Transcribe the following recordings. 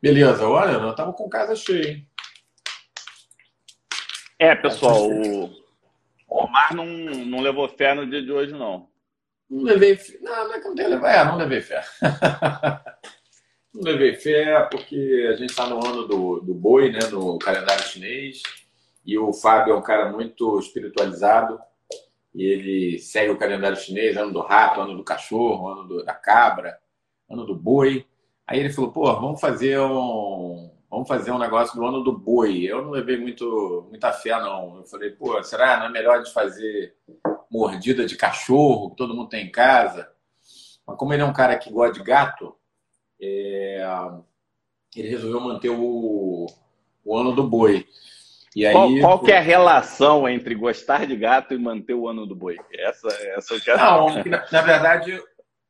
Beleza, olha, nós estamos com casa cheia, hein? É, pessoal, o Omar não, não levou fé no dia de hoje, não. Não levei fé. Não, não é que não tenho levado. É, não levei fé. não levei fé porque a gente está no ano do, do boi, né? No calendário chinês. E o Fábio é um cara muito espiritualizado. E ele segue o calendário chinês, ano do rato, ano do cachorro, ano do, da cabra, ano do boi. Aí ele falou, pô, vamos fazer um, vamos fazer um negócio do ano do boi. Eu não levei muito, muita fé, não. Eu falei, pô, será não é melhor de fazer mordida de cachorro, que todo mundo tem em casa? Mas como ele é um cara que gosta de gato, é... ele resolveu manter o, o ano do boi. E aí, qual, qual que é a relação entre gostar de gato e manter o ano do boi? Essa, essa eu quero... Não, na verdade,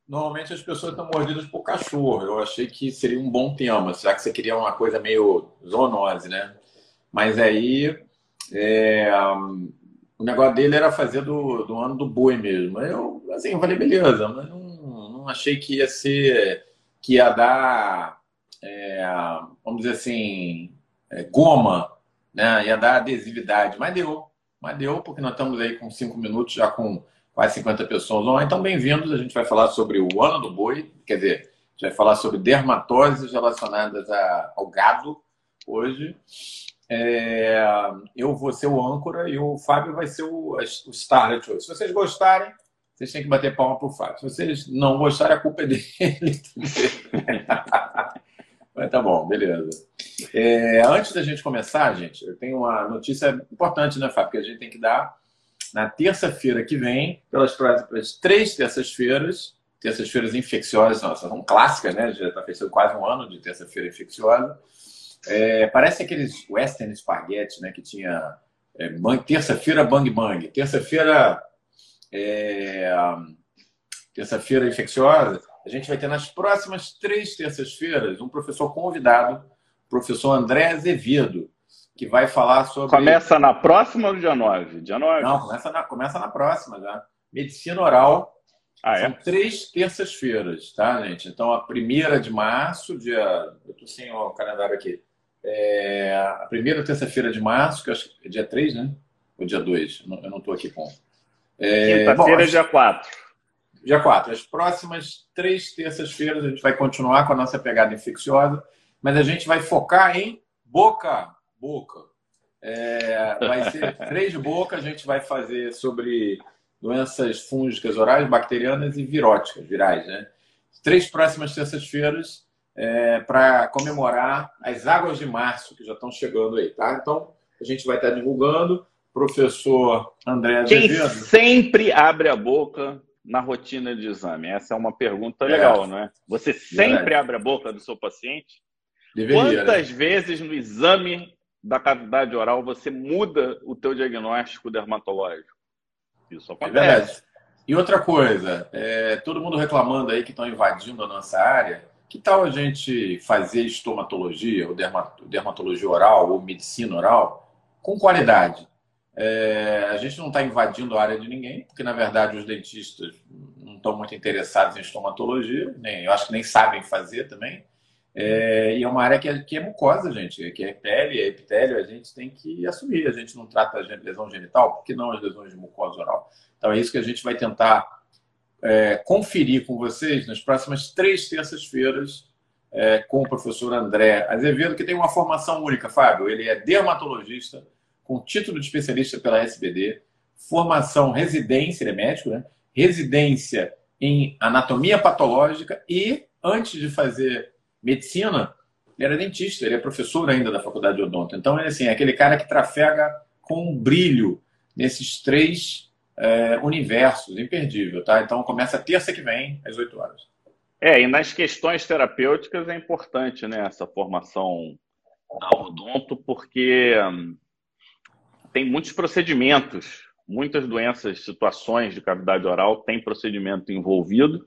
normalmente as pessoas estão mordidas por cachorro. Eu achei que seria um bom tema, já que você queria uma coisa meio zoonose, né? Mas aí é, um, o negócio dele era fazer do, do ano do boi mesmo. Eu, assim, eu falei, beleza, mas não, não achei que ia ser, que ia dar, é, vamos dizer assim, é, goma, né? Ia dar adesividade. Mas deu, mas deu, porque nós estamos aí com cinco minutos já com quase 50 pessoas online. Então, bem-vindos. A gente vai falar sobre o ano do boi, quer dizer, a gente vai falar sobre dermatoses relacionadas a, ao gado hoje. É, eu vou ser o âncora e o Fábio vai ser o, o Starlet hoje. Se vocês gostarem, vocês têm que bater palma para o Fábio. Se vocês não gostarem, a culpa é dele. Mas tá bom, beleza. É, antes da gente começar, gente, eu tenho uma notícia importante, né, Fábio? Que a gente tem que dar na terça-feira que vem, pelas próximas três terças-feiras, terças-feiras infecciosas, nossa, são clássicas, né? Já está fechando quase um ano de terça-feira infecciosa. É, parece aqueles western spaghetti, né? Que tinha é, terça-feira bang bang, terça-feira é, terça-feira infecciosa. A gente vai ter nas próximas três terças-feiras um professor convidado, professor André Azevedo, que vai falar sobre. Começa na próxima ou dia 9? Dia 9? Não, começa na, começa na próxima já. Medicina oral. Ah, é? São três terças-feiras, tá, gente? Então, a primeira de março, dia. Eu tô sem o calendário aqui. É... A primeira terça-feira de março, que eu acho que é dia 3, né? Ou dia 2? Eu não estou aqui com. É... Quinta-feira, é dia 4. Dia 4. As próximas três terças-feiras a gente vai continuar com a nossa pegada infecciosa, mas a gente vai focar em boca boca. É, vai ser três de boca, a gente vai fazer sobre doenças fúngicas orais, bacterianas e viróticas, virais, né? Três próximas terças-feiras é, para comemorar as águas de março que já estão chegando aí, tá? Então, a gente vai estar divulgando. Professor André Quem sempre abre a boca na rotina de exame? Essa é uma pergunta legal, é. não é? Você sempre abre a boca do seu paciente? Deveria, Quantas né? vezes no exame da cavidade oral, você muda o teu diagnóstico dermatológico. Isso acontece. É verdade. E outra coisa, é, todo mundo reclamando aí que estão invadindo a nossa área, que tal a gente fazer estomatologia, ou dermatologia oral, ou medicina oral, com qualidade? É, a gente não está invadindo a área de ninguém, porque na verdade os dentistas não estão muito interessados em estomatologia, nem, eu acho que nem sabem fazer também. É, e é uma área que é, que é mucosa, gente, que é pele, é epitélio, a gente tem que assumir. A gente não trata a lesão genital, por que não as lesões de mucosa oral? Então é isso que a gente vai tentar é, conferir com vocês nas próximas três terças-feiras é, com o professor André Azevedo, que tem uma formação única, Fábio. Ele é dermatologista, com título de especialista pela SBD, formação residência, ele é médico, né? Residência em anatomia patológica e, antes de fazer medicina, ele era dentista, ele é professor ainda da faculdade de odonto. Então, ele assim, é aquele cara que trafega com um brilho nesses três é, universos, imperdível, tá? Então, começa terça que vem, às 8 horas. É, e nas questões terapêuticas é importante, né, essa formação da odonto, porque hum, tem muitos procedimentos, muitas doenças, situações de cavidade oral tem procedimento envolvido,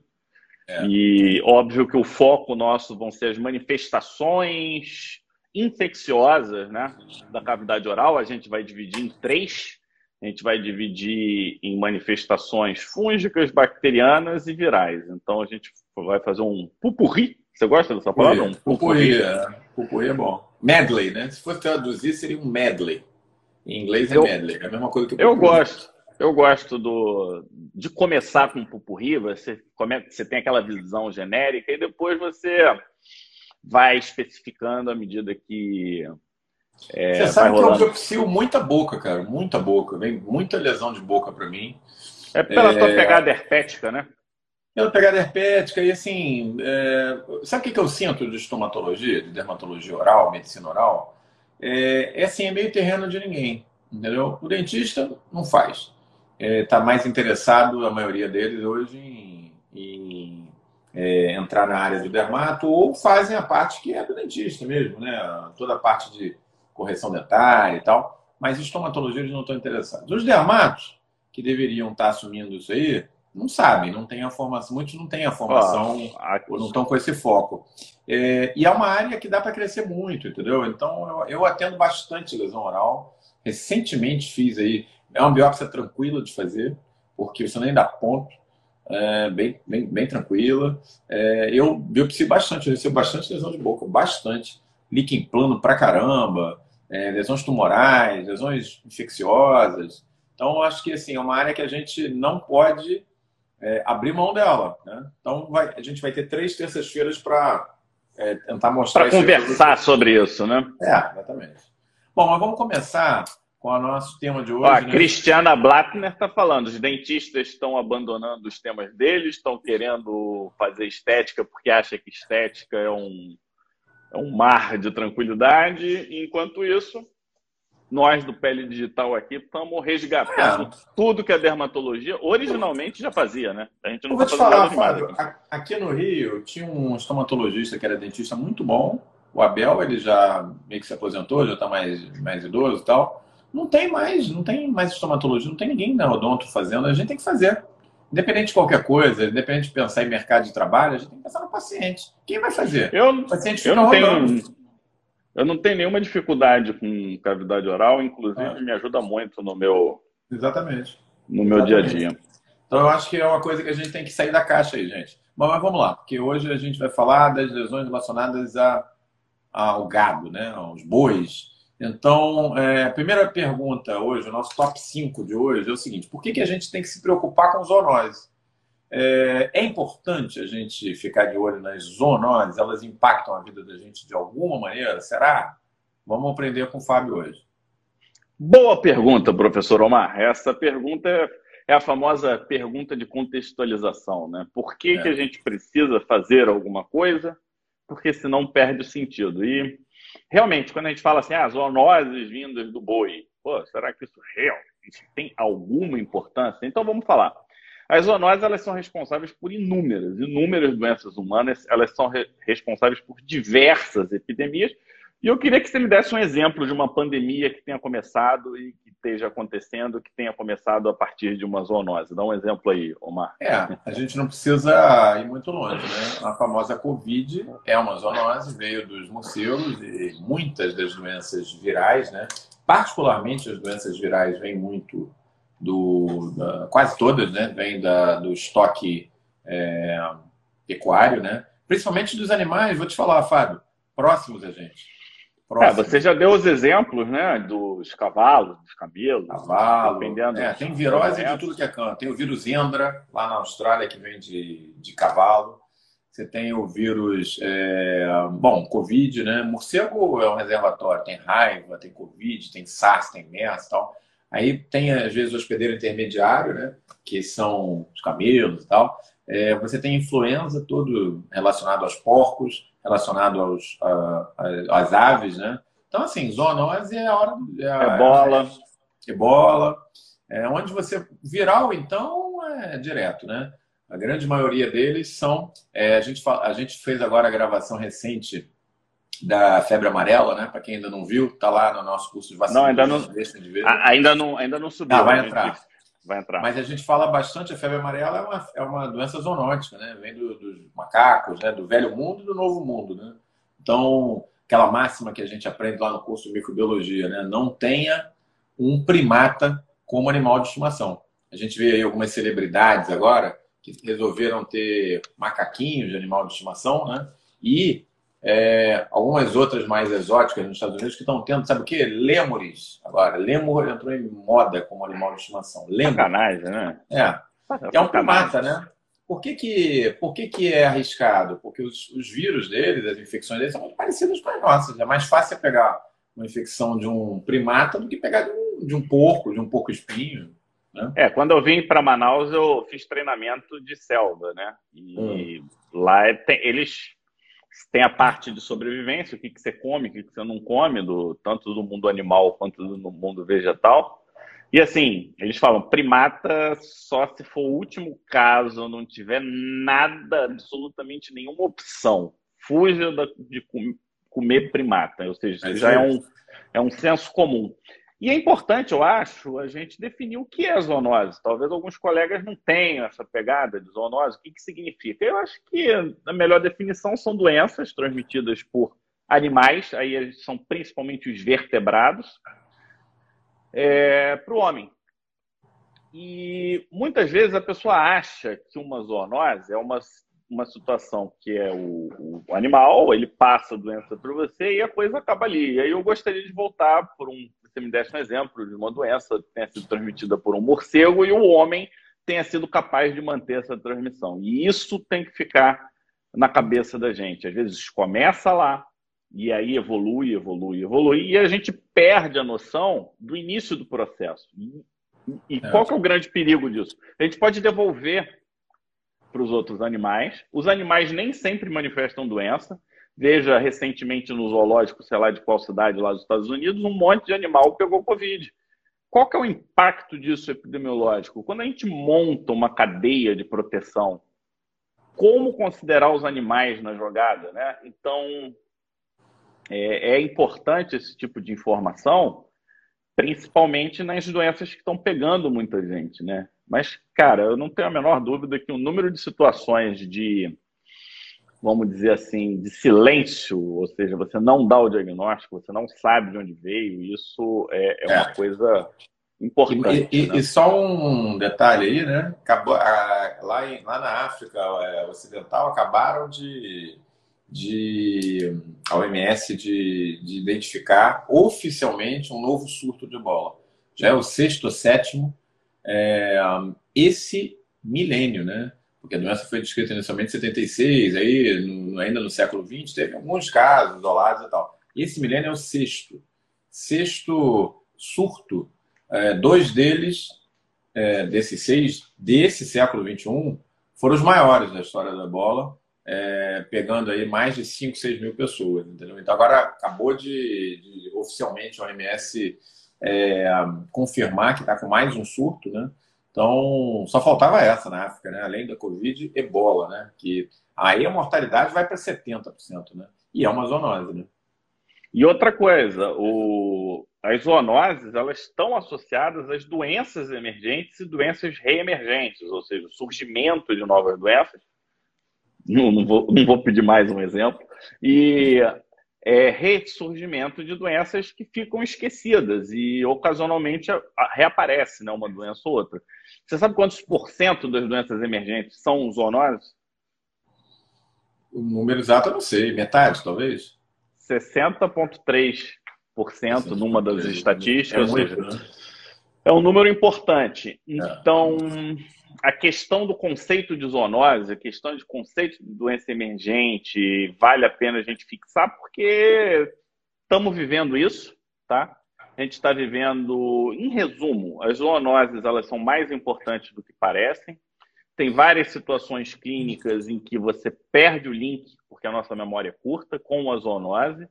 é. E óbvio que o foco nosso vão ser as manifestações infecciosas né, da cavidade oral. A gente vai dividir em três. A gente vai dividir em manifestações fúngicas, bacterianas e virais. Então a gente vai fazer um pupurri Você gosta dessa palavra? Um pupurri, é. pupurri é bom. Medley, né? Se fosse traduzir, seria um medley. Em inglês é eu, medley, é a mesma coisa que o Eu gosto. Eu gosto do, de começar com um pupurri, você, come, você tem aquela visão genérica e depois você vai especificando à medida que. É, você sabe que eu propicio muita boca, cara, muita boca. Vem muita lesão de boca para mim. É pela é... tua pegada herpética, né? Pela pegada herpética, e assim, é... sabe o que, que eu sinto de estomatologia, de dermatologia oral, medicina oral? É, é assim, é meio terreno de ninguém, entendeu? O dentista não faz está é, tá mais interessado, a maioria deles hoje, em, em é, entrar na área do dermato ou fazem a parte que é do dentista mesmo, né? Toda a parte de correção dentária e tal. Mas estomatologia eles não estão interessados. Os dermatos, que deveriam estar assumindo isso aí, não sabem, não tem a formação, muitos não têm a formação, oh, não estão com esse foco. É, e é uma área que dá para crescer muito, entendeu? Então eu, eu atendo bastante lesão oral. Recentemente fiz aí, é uma biópsia tranquila de fazer, porque você nem dá ponto, é, bem, bem, bem tranquila. É, eu biopsi bastante, eu recebo bastante lesão de boca, bastante. Líquido plano pra caramba, é, lesões tumorais, lesões infecciosas. Então, acho que assim, é uma área que a gente não pode é, abrir mão dela. Né? Então, vai, a gente vai ter três terças-feiras para é, tentar mostrar. Para conversar sobre isso, né? É, exatamente. Bom, mas vamos começar com o nosso tema de hoje. Ó, né? Cristiana Blattner está falando: os dentistas estão abandonando os temas deles, estão querendo fazer estética porque acha que estética é um, é um mar de tranquilidade. Enquanto isso, nós do Pele Digital aqui estamos resgatando é. tudo que a dermatologia originalmente já fazia, né? A gente não Eu vou tá te falar, Fábio, aqui no Rio tinha um estomatologista que era dentista muito bom. O Abel, ele já meio que se aposentou, já está mais, mais idoso e tal. Não tem mais, não tem mais estomatologia, não tem ninguém na odonto fazendo, a gente tem que fazer. Independente de qualquer coisa, independente de pensar em mercado de trabalho, a gente tem que pensar no paciente. Quem vai fazer? Eu, o paciente eu não tenho, eu não tenho nenhuma dificuldade com cavidade oral, inclusive ah. me ajuda muito no meu Exatamente. No meu Exatamente. dia a dia. Então eu acho que é uma coisa que a gente tem que sair da caixa aí, gente. Bom, mas vamos lá, porque hoje a gente vai falar das lesões relacionadas a, ao gado, né? aos bois, então, é, a primeira pergunta hoje, o nosso top 5 de hoje é o seguinte: por que, que a gente tem que se preocupar com zoonoses? É, é importante a gente ficar de olho nas zoonoses? Elas impactam a vida da gente de alguma maneira? Será? Vamos aprender com o Fábio hoje. Boa pergunta, professor Omar. Essa pergunta é a famosa pergunta de contextualização, né? Por que, é. que a gente precisa fazer alguma coisa? Porque senão perde o sentido. E realmente, quando a gente fala assim, ah, zoonoses vindas do boi, pô, será que isso realmente tem alguma importância? Então vamos falar. As zoonoses elas são responsáveis por inúmeras, inúmeras doenças humanas, elas são re responsáveis por diversas epidemias. E eu queria que você me desse um exemplo de uma pandemia que tenha começado e que esteja acontecendo, que tenha começado a partir de uma zoonose. Dá um exemplo aí, Omar. É, a gente não precisa ir muito longe, né? A famosa Covid é uma zoonose, veio dos morcegos e muitas das doenças virais, né? Particularmente as doenças virais vêm muito do... Da, quase todas, né? Vêm da, do estoque é, pecuário, né? Principalmente dos animais, vou te falar, Fábio, próximos a gente. É, você já deu os exemplos, né? Dos cavalos, dos camelos. Cavalo. Dependendo é, tem virose de tudo que é canto. Tem o vírus Endra, lá na Austrália, que vem de, de cavalo. Você tem o vírus, é, bom, Covid, né? Morcego é um reservatório, tem raiva, tem Covid, tem SARS, tem MERS e tal. Aí tem, às vezes, o hospedeiro intermediário, né? Que são os camelos e tal. É, você tem influenza, todo relacionado aos porcos relacionado aos, a, a, às aves, né? Então, assim, zoonose é a hora... É a, ebola. É, ebola. É, onde você... Viral, então, é direto, né? A grande maioria deles são... É, a, gente, a gente fez agora a gravação recente da febre amarela, né? Para quem ainda não viu, tá lá no nosso curso de vacina. Não, ainda não, ainda não, ainda não subiu. Ah, vai entrar vai entrar. Mas a gente fala bastante, a febre amarela é uma, é uma doença zoonótica, né? Vem do, dos macacos, né? do velho mundo e do novo mundo, né? Então, aquela máxima que a gente aprende lá no curso de microbiologia, né? Não tenha um primata como animal de estimação. A gente vê aí algumas celebridades agora que resolveram ter macaquinhos de animal de estimação, né? E é, algumas outras mais exóticas nos Estados Unidos que estão tendo, sabe o quê? Lêmures. Agora, lêmur entrou em moda como animal de estimação. Lêmur. Sacanagem, né? É. É um primata, né? Por que, que, por que, que é arriscado? Porque os, os vírus deles, as infecções deles, são muito parecidas com as nossas. É mais fácil pegar uma infecção de um primata do que pegar de um, de um porco, de um porco-espinho. Né? É, quando eu vim para Manaus, eu fiz treinamento de selva, né? E hum. lá é, tem, eles têm a parte de sobrevivência, o que, que você come, o que, que você não come, do, tanto do mundo animal quanto do mundo vegetal. E assim, eles falam, primata só se for o último caso, não tiver nada, absolutamente nenhuma opção. Fuja de comer primata, ou seja, isso já é um, é um senso comum. E é importante, eu acho, a gente definir o que é zoonose. Talvez alguns colegas não tenham essa pegada de zoonose. O que, que significa? Eu acho que a melhor definição são doenças transmitidas por animais, aí são principalmente os vertebrados, é, para o homem. E muitas vezes a pessoa acha que uma zoonose é uma, uma situação que é o, o animal, ele passa a doença para você e a coisa acaba ali. E aí eu gostaria de voltar por um. Você me desse um exemplo de uma doença que tenha sido transmitida por um morcego e o homem tenha sido capaz de manter essa transmissão. E isso tem que ficar na cabeça da gente. Às vezes começa lá, e aí evolui, evolui, evolui, e a gente perde a noção do início do processo. E, e é. qual que é o grande perigo disso? A gente pode devolver para os outros animais. Os animais nem sempre manifestam doença. Veja recentemente no zoológico, sei lá de qual cidade lá dos Estados Unidos, um monte de animal pegou Covid. Qual que é o impacto disso epidemiológico? Quando a gente monta uma cadeia de proteção, como considerar os animais na jogada, né? Então, é, é importante esse tipo de informação, principalmente nas doenças que estão pegando muita gente, né? Mas, cara, eu não tenho a menor dúvida que o número de situações de, vamos dizer assim, de silêncio, ou seja, você não dá o diagnóstico, você não sabe de onde veio, isso é, é uma é. coisa importante. E, e, né? e, só um detalhe aí, né? Acabou, a, lá, em, lá na África é, Ocidental acabaram de de a OMS de, de identificar oficialmente um novo surto de ebola. Já é o sexto ou sétimo é, esse milênio, né? Porque a doença foi descrita inicialmente em 76, aí no, ainda no século 20 teve alguns casos isolados e tal. Esse milênio é o sexto. Sexto surto. É, dois deles, é, desses seis, desse século 21, foram os maiores da história da ebola é, pegando aí mais de 5, 6 mil pessoas, entendeu? Então agora acabou de, de oficialmente a OMS é, confirmar que está com mais um surto, né? Então só faltava essa na África, né? Além da Covid, Ebola, né? Que aí a mortalidade vai para 70%, né? E é uma zoonose, né? E outra coisa, o... as zoonoses elas estão associadas às doenças emergentes e doenças reemergentes, ou seja, o surgimento de novas doenças não, não, vou, não vou pedir mais um exemplo, e é, ressurgimento de doenças que ficam esquecidas e ocasionalmente reaparece né, uma doença ou outra. Você sabe quantos por cento das doenças emergentes são zoonoses? O número exato eu não sei, metade talvez? 60,3% numa das estatísticas. É, muito, seja, né? É um número importante. É. Então, a questão do conceito de zoonose, a questão de conceito de doença emergente, vale a pena a gente fixar, porque estamos vivendo isso, tá? A gente está vivendo, em resumo, as zoonoses elas são mais importantes do que parecem. Tem várias situações clínicas em que você perde o link, porque a nossa memória é curta, com a zoonose.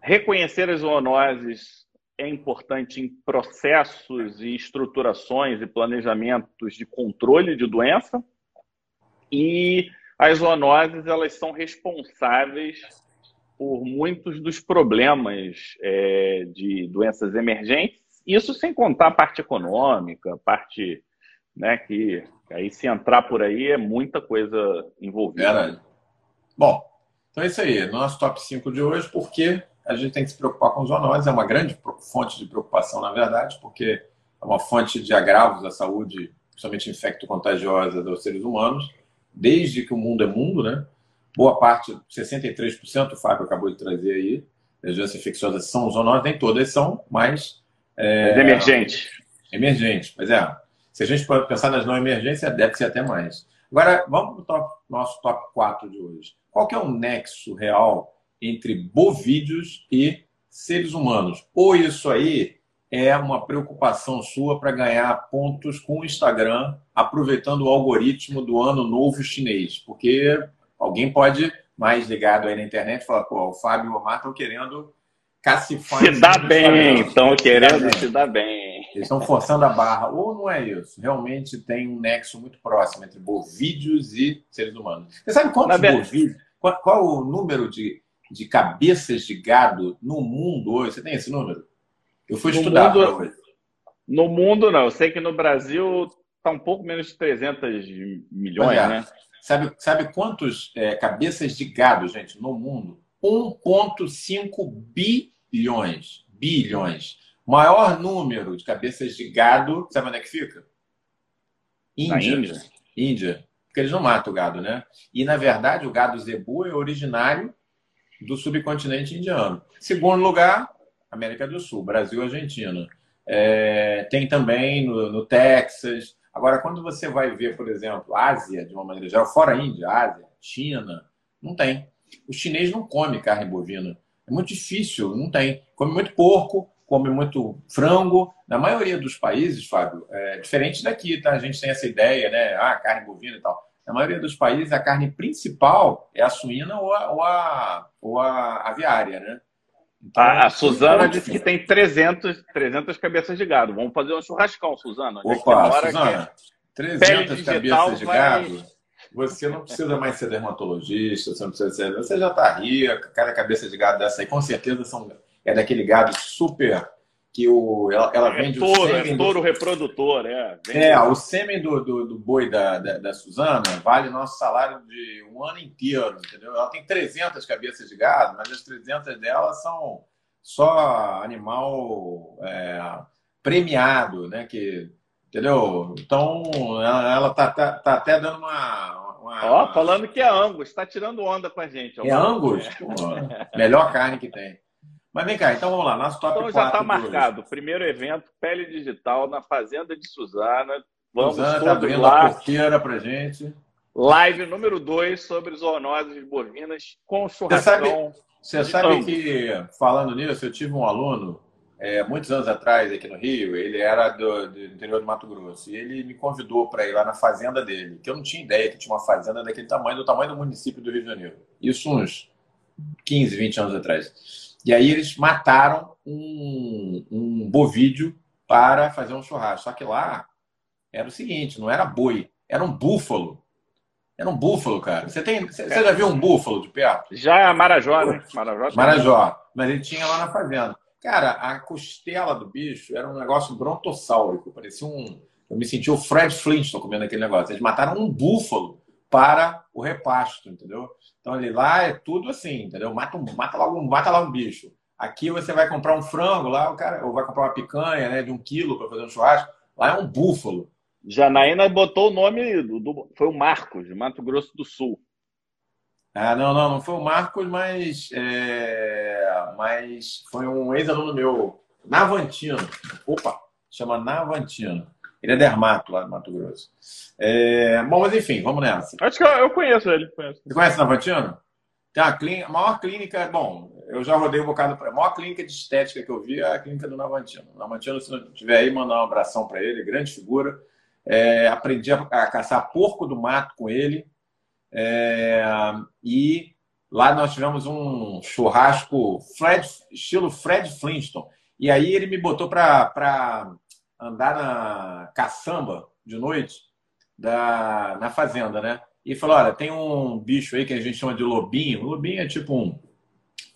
Reconhecer as zoonoses é importante em processos e estruturações e planejamentos de controle de doença. E as zoonoses elas são responsáveis por muitos dos problemas é, de doenças emergentes. Isso sem contar a parte econômica, a parte né, que aí se entrar por aí é muita coisa envolvida. Verdade. Bom, então é isso aí. Nosso top 5 de hoje, porque a gente tem que se preocupar com zoonoses, é uma grande fonte de preocupação, na verdade, porque é uma fonte de agravos à saúde, principalmente infecto-contagiosa dos seres humanos, desde que o mundo é mundo, né? boa parte, 63%, o Fábio acabou de trazer aí, as doenças infecciosas são zoonoses, nem todas são, mas... É, emergentes. Emergentes, pois é. Se a gente pensar nas não emergências, deve ser até mais. Agora, vamos para o nosso top 4 de hoje. Qual que é o nexo real entre bovídeos e seres humanos? Ou isso aí é uma preocupação sua para ganhar pontos com o Instagram, aproveitando o algoritmo do ano novo chinês? Porque alguém pode, mais ligado aí na internet, falar, pô, o Fábio e o Omar estão querendo cacifar... Se dá bem, estão querendo se dar bem. Eles estão forçando a barra. Ou não é isso? Realmente tem um nexo muito próximo entre bovídeos e seres humanos. Você sabe quantos bovídeos? Qual, qual o número de, de cabeças de gado no mundo hoje? Você tem esse número? Eu fui no estudar mundo, hoje. No mundo, não. Eu sei que no Brasil está um pouco menos de 300 milhões, é. né? Sabe, sabe quantos é, cabeças de gado, gente, no mundo? 1,5 bilhões. Bilhões. Maior número de cabeças de gado, sabe onde é que fica? Índia. Índia. Índia. Porque eles não matam o gado, né? E, na verdade, o gado zebu é originário do subcontinente indiano. Segundo lugar, América do Sul, Brasil e Argentina. É, tem também no, no, Texas. Agora, quando você vai ver, por exemplo, Ásia, de uma maneira geral, fora Índia, Ásia, China, não tem. O chinês não come carne bovina. É muito difícil, não tem. Come muito porco, come muito frango. Na maioria dos países, Fábio, é diferente daqui, tá? A gente tem essa ideia, né? Ah, carne bovina e tal. Na maioria dos países, a carne principal é a suína ou a, ou a, ou a aviária, né? Então, a, a Suzana disse que tem 300, 300 cabeças de gado. Vamos fazer um churrascão, Suzana. É Opa, Suzana, 300 cabeças de gado. Vai... Você não precisa mais ser dermatologista, você não precisa ser. Você já está rica, cada cabeça de gado dessa aí, com certeza são, é daquele gado super que o, ela, ela é vende touro, o sêmen. É touro do... reprodutor, é. Vende é, o sêmen do, do, do boi da, da, da, Suzana vale nosso salário de um ano inteiro, entendeu? Ela tem 300 cabeças de gado, mas as 300 dela são só animal é, premiado, né? Que, entendeu? Então, ela, ela tá, tá, tá até dando uma, uma, Ó, falando que é Angus, está tirando onda com a gente. É Angus? É. Melhor carne que tem. Mas vem cá, então vamos lá, nosso top então, já está marcado. Hoje. Primeiro evento, Pele Digital, na Fazenda de Suzana. Vamos Suzana está abrindo lá. a porteira para gente. Live número 2 sobre zoonoses bovinas com churrascão. Você sabe, você sabe que, falando nisso, eu tive um aluno, é, muitos anos atrás, aqui no Rio, ele era do, do interior do Mato Grosso, e ele me convidou para ir lá na fazenda dele, que eu não tinha ideia que tinha uma fazenda daquele tamanho, do tamanho do município do Rio de Janeiro. Isso uns 15, 20 anos atrás. E aí eles mataram um, um bovídeo para fazer um churrasco. Só que lá era o seguinte, não era boi, era um búfalo. Era um búfalo, cara. Você, tem, você já viu um búfalo de perto? Já, Marajó, né? Marajó. Marajó. Mas ele tinha lá na fazenda. Cara, a costela do bicho era um negócio brontossáurico. Parecia um... Eu me senti o Fred Flintstone comendo aquele negócio. Eles mataram um búfalo para o repasto, entendeu? Então ali lá é tudo assim, entendeu? Mata, mata, logo, mata lá um bicho. Aqui você vai comprar um frango, lá o cara, ou vai comprar uma picanha né, de um quilo para fazer um churrasco. Lá é um búfalo. Janaína botou o nome do, do, foi o Marcos, de Mato Grosso do Sul. Ah, não, não, não foi o Marcos, mas, é, mas foi um ex-aluno meu, Navantino. Opa, chama Navantino. Ele é dermato lá no Mato Grosso. É, bom, mas enfim, vamos nessa. Acho que eu, eu conheço ele. Conheço. Você conhece Navantino? Tem a, a maior clínica, bom, eu já rodei um bocado para a maior clínica de estética que eu vi é a clínica do Navantino. O Navantino, se não tiver aí, mandar um abração para ele, grande figura. É, aprendi a, a, caçar porco do mato com ele. É, e lá nós tivemos um churrasco Fred, estilo Fred Flintstone. E aí ele me botou para andar na caçamba de noite da, na fazenda, né? E falou: olha, tem um bicho aí que a gente chama de lobinho. Lobinho é tipo um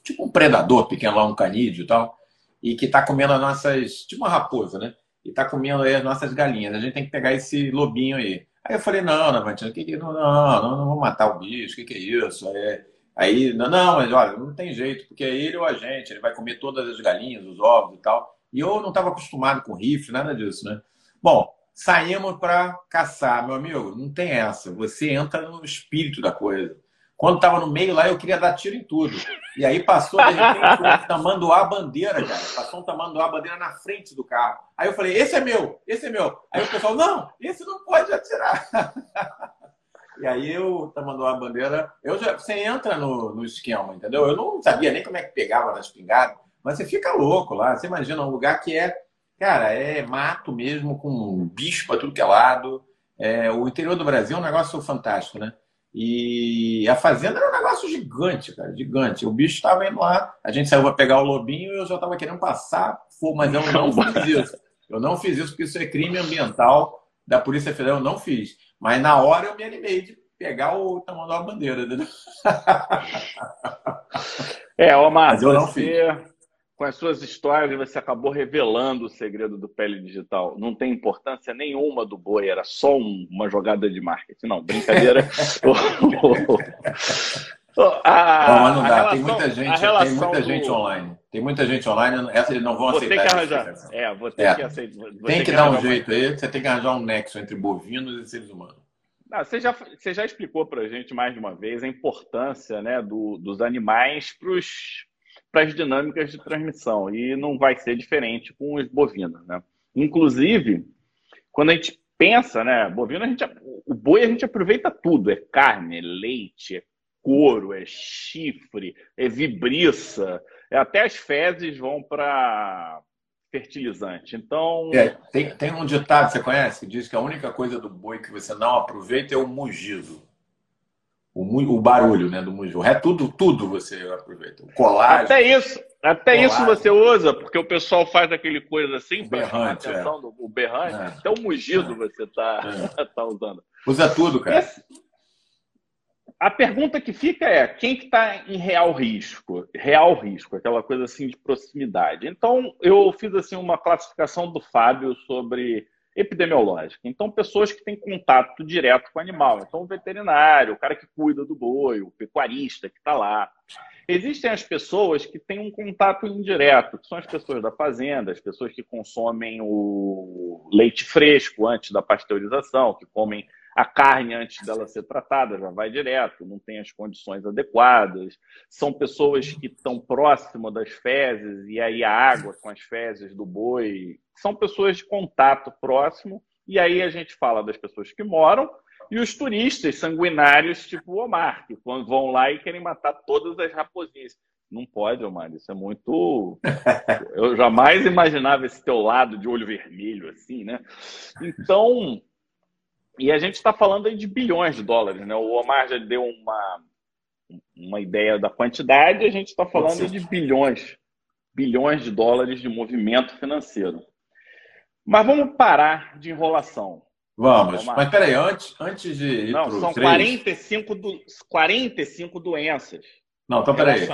tipo um predador pequeno lá, um canídeo e tal, e que tá comendo as nossas. Tipo uma raposa, né? E tá comendo aí as nossas galinhas. A gente tem que pegar esse lobinho aí. Aí eu falei: não, Navantina, que, que não, não, não, não vou matar o bicho, que, que é isso? É, aí, não, não, mas olha, não tem jeito, porque é ele ou a gente, ele vai comer todas as galinhas, os ovos e tal. E eu não estava acostumado com rifle, nada disso, né? Bom, saímos para caçar, meu amigo. Não tem essa. Você entra no espírito da coisa. Quando estava no meio lá, eu queria dar tiro em tudo. E aí passou, de repente, um tamanduá bandeira, cara. Passou um tamanduá bandeira na frente do carro. Aí eu falei, esse é meu, esse é meu. Aí o pessoal, não, esse não pode atirar. E aí eu tamanduá bandeira, eu já, você entra no, no esquema, entendeu? Eu não sabia nem como é que pegava na espingarda, mas você fica louco lá. Você imagina um lugar que é, cara, é mato mesmo, com bicho para tudo que é lado. É, o interior do Brasil é um negócio fantástico, né? E a fazenda era um negócio gigante, cara, gigante. O bicho estava indo lá, a gente saiu para pegar o lobinho e eu já estava querendo passar, mas eu não fiz isso. Eu não fiz isso porque isso é crime ambiental da Polícia Federal, eu não fiz. Mas na hora eu me animei de pegar o tamanho da bandeira? É, Omar, mas eu não fiz com as suas histórias, você acabou revelando o segredo do pele digital. Não tem importância nenhuma do boi, era só um, uma jogada de marketing. Não, brincadeira. a, não, mas não dá. Relação, tem muita gente, tem muita gente do... online. Tem muita gente online, essa eles não vão vou aceitar. Ter que arranjar. É, vou ter é. que aceitar. Tem que, que dar um jeito aí, você tem que arranjar um nexo entre bovinos e seres humanos. Não, você, já, você já explicou para a gente mais de uma vez a importância né, do, dos animais para os para as dinâmicas de transmissão. E não vai ser diferente com os bovinos. Né? Inclusive, quando a gente pensa, né, bovino, a gente, o boi a gente aproveita tudo: é carne, é leite, é couro, é chifre, é vibriça, é, até as fezes vão para fertilizante. Então. É, tem, tem um ditado, você conhece, que diz que a única coisa do boi que você não aproveita é o mugido. O, o barulho né, do mugido. É tudo, tudo você aproveita. O colar. Até isso. Até isso você usa, porque o pessoal faz aquele coisa assim para chamar a atenção é. do o berrante. É. Até o mugido é. você está é. tá usando. Usa tudo, cara. Esse, a pergunta que fica é quem que está em real risco? Real risco, aquela coisa assim de proximidade. Então, eu fiz assim uma classificação do Fábio sobre epidemiológica. Então, pessoas que têm contato direto com o animal. Então, o veterinário, o cara que cuida do boi, o pecuarista que está lá. Existem as pessoas que têm um contato indireto, que são as pessoas da fazenda, as pessoas que consomem o leite fresco antes da pasteurização, que comem a carne antes dela ser tratada já vai direto, não tem as condições adequadas. São pessoas que estão próximas das fezes e aí a água com as fezes do boi. São pessoas de contato próximo e aí a gente fala das pessoas que moram e os turistas sanguinários, tipo o Omar, que vão lá e querem matar todas as raposinhas. Não pode, Omar, isso é muito. Eu jamais imaginava esse teu lado de olho vermelho, assim, né? Então, e a gente está falando aí de bilhões de dólares, né? O Omar já deu uma, uma ideia da quantidade, a gente está falando de bilhões, bilhões de dólares de movimento financeiro. Mas vamos parar de enrolação. Vamos, Omar. mas peraí, antes, antes de ir Não, são 45, do, 45 doenças Não, então peraí.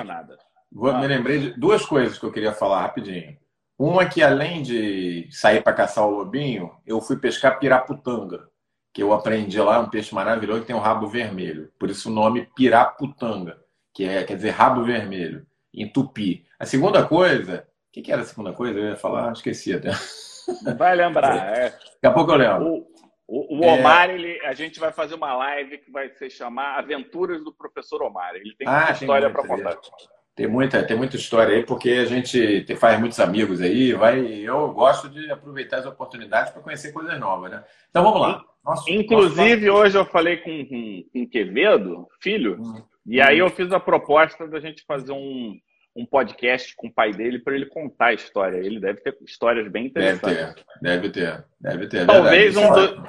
Vou, ah. Me lembrei de duas coisas que eu queria falar rapidinho. Uma é que, além de sair para caçar o lobinho, eu fui pescar piraputanga que eu aprendi lá, um peixe maravilhoso que tem um rabo vermelho. Por isso o nome piraputanga, que é, quer dizer rabo vermelho, em tupi. A segunda coisa, o que, que, era a segunda coisa? Eu ia falar, esqueci até. Vai lembrar. É. Daqui a pouco eu lembro. O, o, o Omar, é... ele, a gente vai fazer uma live que vai se chamar Aventuras do Professor Omar. Ele tem muita ah, história para contar. Tem muita, tem muita história aí, porque a gente faz muitos amigos aí, vai. Eu gosto de aproveitar as oportunidades para conhecer coisas novas, né? Então vamos lá. Nossa, Inclusive, nossa... hoje eu falei com, com, com Quevedo, filho, hum. e aí eu fiz a proposta da gente fazer um, um podcast com o pai dele para ele contar a história. Ele deve ter histórias bem interessantes. Deve ter, deve ter, deve ter. Talvez um, do,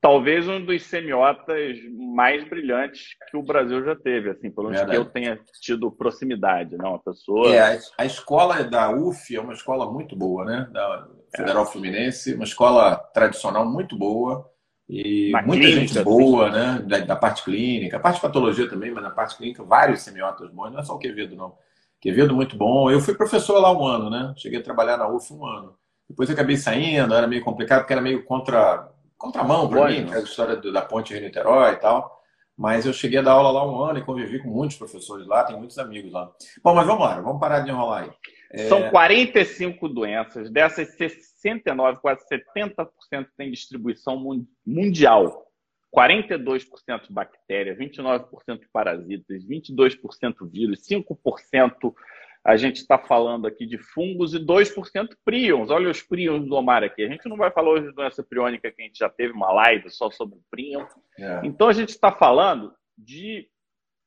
talvez um dos semiotas mais brilhantes que o Brasil já teve, assim, pelo menos que eu tenha tido proximidade, não, a pessoa. É, a, a escola da UF é uma escola muito boa, né? Da Federal é. Fluminense, uma escola tradicional muito boa e na muita clínica, gente boa, né? Da, da, parte clínica, a parte de patologia também, mas na parte clínica, vários semiotas bons, não é só o Quevedo, não. Quevedo muito bom. Eu fui professor lá um ano, né? Cheguei a trabalhar na UF um ano. Depois acabei saindo, era meio complicado, porque era meio contra, contramão para mim, a história do, da ponte Rio-Niterói e tal. Mas eu cheguei a dar aula lá um ano e convivi com muitos professores lá, tenho muitos amigos lá. Bom, mas vamos lá, vamos parar de enrolar aí. É... São 45 doenças, dessas 69, quase 70% tem distribuição mundial. 42% bactérias, 29% parasitas, 22% vírus, 5% a gente está falando aqui de fungos e 2% prions. Olha os prions do Omar aqui. A gente não vai falar hoje de doença priônica, que a gente já teve uma live só sobre prion. É. Então a gente está falando de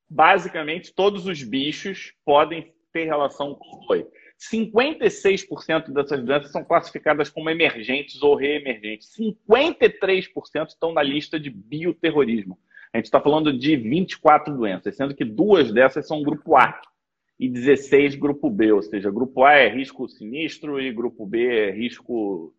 basicamente todos os bichos podem ter relação com o boi. 56% dessas doenças são classificadas como emergentes ou reemergentes. 53% estão na lista de bioterrorismo. A gente está falando de 24 doenças, sendo que duas dessas são grupo A e 16 grupo B, ou seja, grupo A é risco sinistro e grupo B é risco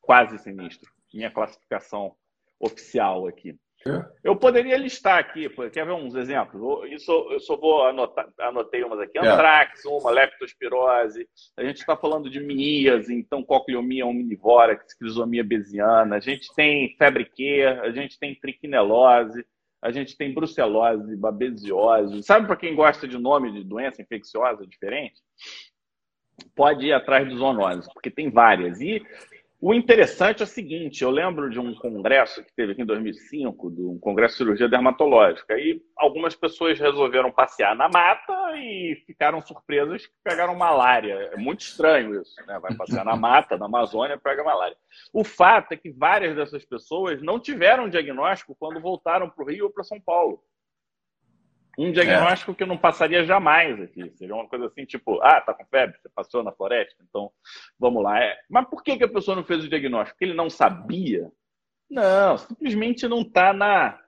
quase sinistro. Minha classificação oficial aqui. É. Eu poderia listar aqui, quer ver uns exemplos? Isso eu só vou anotar, anotei umas aqui. É. Antrax, uma, leptospirose. A gente está falando de miíase, então cocleomia omnivórax, crisomia besiana. A gente tem febre Q, a gente tem triquinelose, a gente tem brucelose, babesiose. Sabe para quem gosta de nome de doença infecciosa diferente? Pode ir atrás dos zoonoses, porque tem várias. E o interessante é o seguinte: eu lembro de um congresso que teve aqui em 2005, de um congresso de cirurgia dermatológica, e algumas pessoas resolveram passear na mata e ficaram surpresas que pegaram malária. É muito estranho isso, né? Vai passear na mata, na Amazônia, pega malária. O fato é que várias dessas pessoas não tiveram diagnóstico quando voltaram para o Rio ou para São Paulo. Um diagnóstico é. que não passaria jamais aqui. Seria uma coisa assim, tipo, ah, tá com febre, você passou na floresta, então vamos lá. É. Mas por que, que a pessoa não fez o diagnóstico? Porque ele não sabia? Não, simplesmente não está na.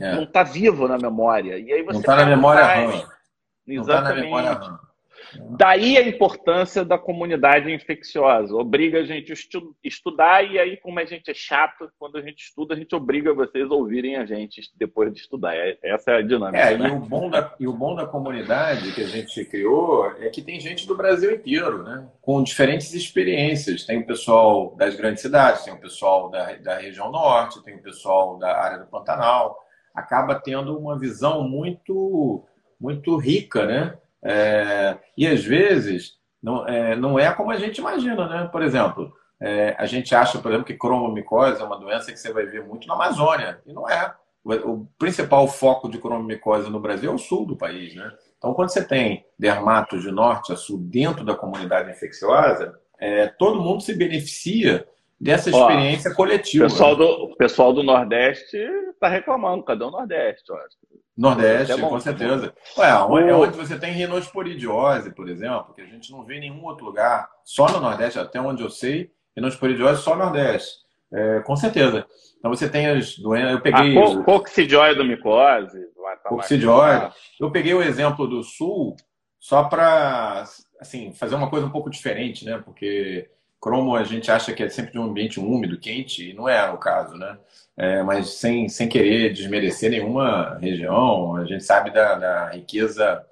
É. Não está vivo na memória. E aí você não está na memória RAM. Exatamente. Não tá na memória RAM. Daí a importância da comunidade infecciosa. Obriga a gente a estudar, e aí, como a gente é chato, quando a gente estuda, a gente obriga vocês a ouvirem a gente depois de estudar. É, essa é a dinâmica. É, né? e, o bom da, e o bom da comunidade que a gente criou é que tem gente do Brasil inteiro, né? Com diferentes experiências. Tem o pessoal das grandes cidades, tem o pessoal da, da região norte, tem o pessoal da área do Pantanal. Acaba tendo uma visão muito, muito rica, né? É, e às vezes não é, não é como a gente imagina, né? Por exemplo, é, a gente acha, por exemplo, que cromomicose é uma doença que você vai ver muito na Amazônia. E não é. O, o principal foco de cromomicose no Brasil é o sul do país, né? Então, quando você tem dermatos de norte a sul dentro da comunidade infecciosa, é, todo mundo se beneficia dessa experiência Ó, coletiva. O pessoal, do, pessoal do Nordeste está reclamando. Cadê o Nordeste? Nordeste, é com certeza. Ué, é onde você tem rinosporidiose, por exemplo, que a gente não vê em nenhum outro lugar, só no Nordeste, até onde eu sei, rinosporidiose só no Nordeste. É, com certeza. Então você tem as doenças. Eu peguei. Ah, coccidioidomicose. Tá coccidioide. Eu peguei o exemplo do Sul só para assim, fazer uma coisa um pouco diferente, né? Porque cromo a gente acha que é sempre de um ambiente úmido, quente, e não é o caso, né? É, mas sem, sem querer desmerecer nenhuma região, a gente sabe da, da riqueza,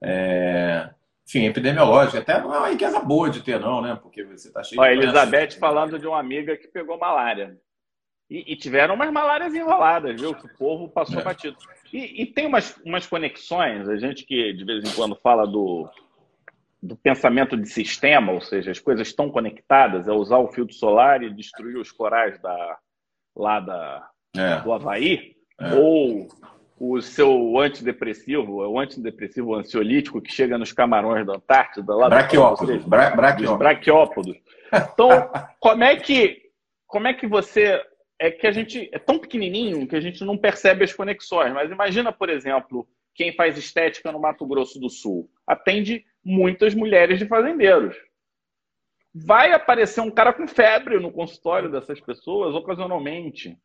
é, enfim, epidemiológica. Até não é uma riqueza boa de ter, não, né? Porque você está cheio Olha, de. Elizabeth falando de uma amiga que pegou malária. E, e tiveram umas malárias enroladas, viu? Que o povo passou é. batido. E, e, tem umas, umas conexões, a gente que de vez em quando fala do, do pensamento de sistema, ou seja, as coisas estão conectadas, é usar o filtro solar e destruir os corais da, lá da, é. do Havaí, é. ou o seu antidepressivo, o antidepressivo ansiolítico que chega nos camarões da Antártida, lá braquiópodos, bra braquiópodos. braquiópodos. Então, como é que como é que você é que a gente é tão pequenininho que a gente não percebe as conexões, mas imagina, por exemplo, quem faz estética no Mato Grosso do Sul, atende muitas mulheres de fazendeiros vai aparecer um cara com febre no consultório dessas pessoas ocasionalmente.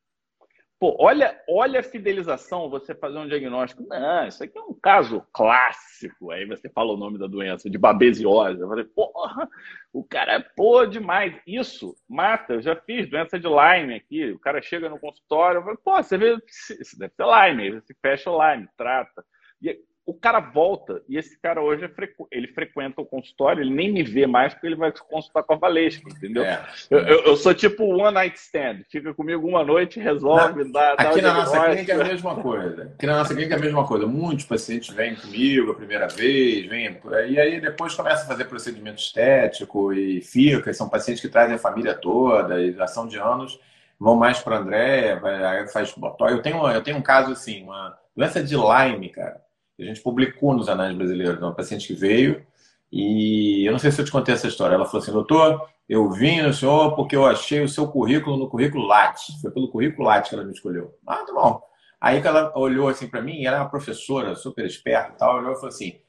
Pô, olha, olha a fidelização, você fazer um diagnóstico. Não, isso aqui é um caso clássico. Aí você fala o nome da doença, de babesiose. Eu falei, porra, o cara é pô demais. Isso mata. Eu já fiz doença de Lyme aqui. O cara chega no consultório, eu pô, você vê, isso deve ser Lyme. Aí você fecha o Lyme, trata. E o cara volta e esse cara hoje é frequ... ele frequenta o consultório, ele nem me vê mais porque ele vai consultar com a Valesca, entendeu? É. Eu, eu, eu, sou tipo one night stand, fica comigo uma noite, resolve, na, dá, Aqui dá na nossa clínica é a mesma coisa. Aqui na nossa clínica é a mesma coisa. Muitos pacientes vêm comigo a primeira vez, vêm, e aí depois começa a fazer procedimento estético e fica, são pacientes que trazem a família toda, e já são de anos. vão mais para André, vai, faz botó. Eu tenho, eu tenho um caso assim, uma doença de Lyme, cara. A gente publicou nos anais brasileiros, uma paciente que veio e eu não sei se eu te contei essa história. Ela falou assim, doutor, eu vim no senhor porque eu achei o seu currículo no currículo Lattes. Foi pelo currículo Lattes que ela me escolheu. Ah, tá bom. Aí que ela olhou assim para mim, ela é uma professora super esperta e tal, olhou e falou assim,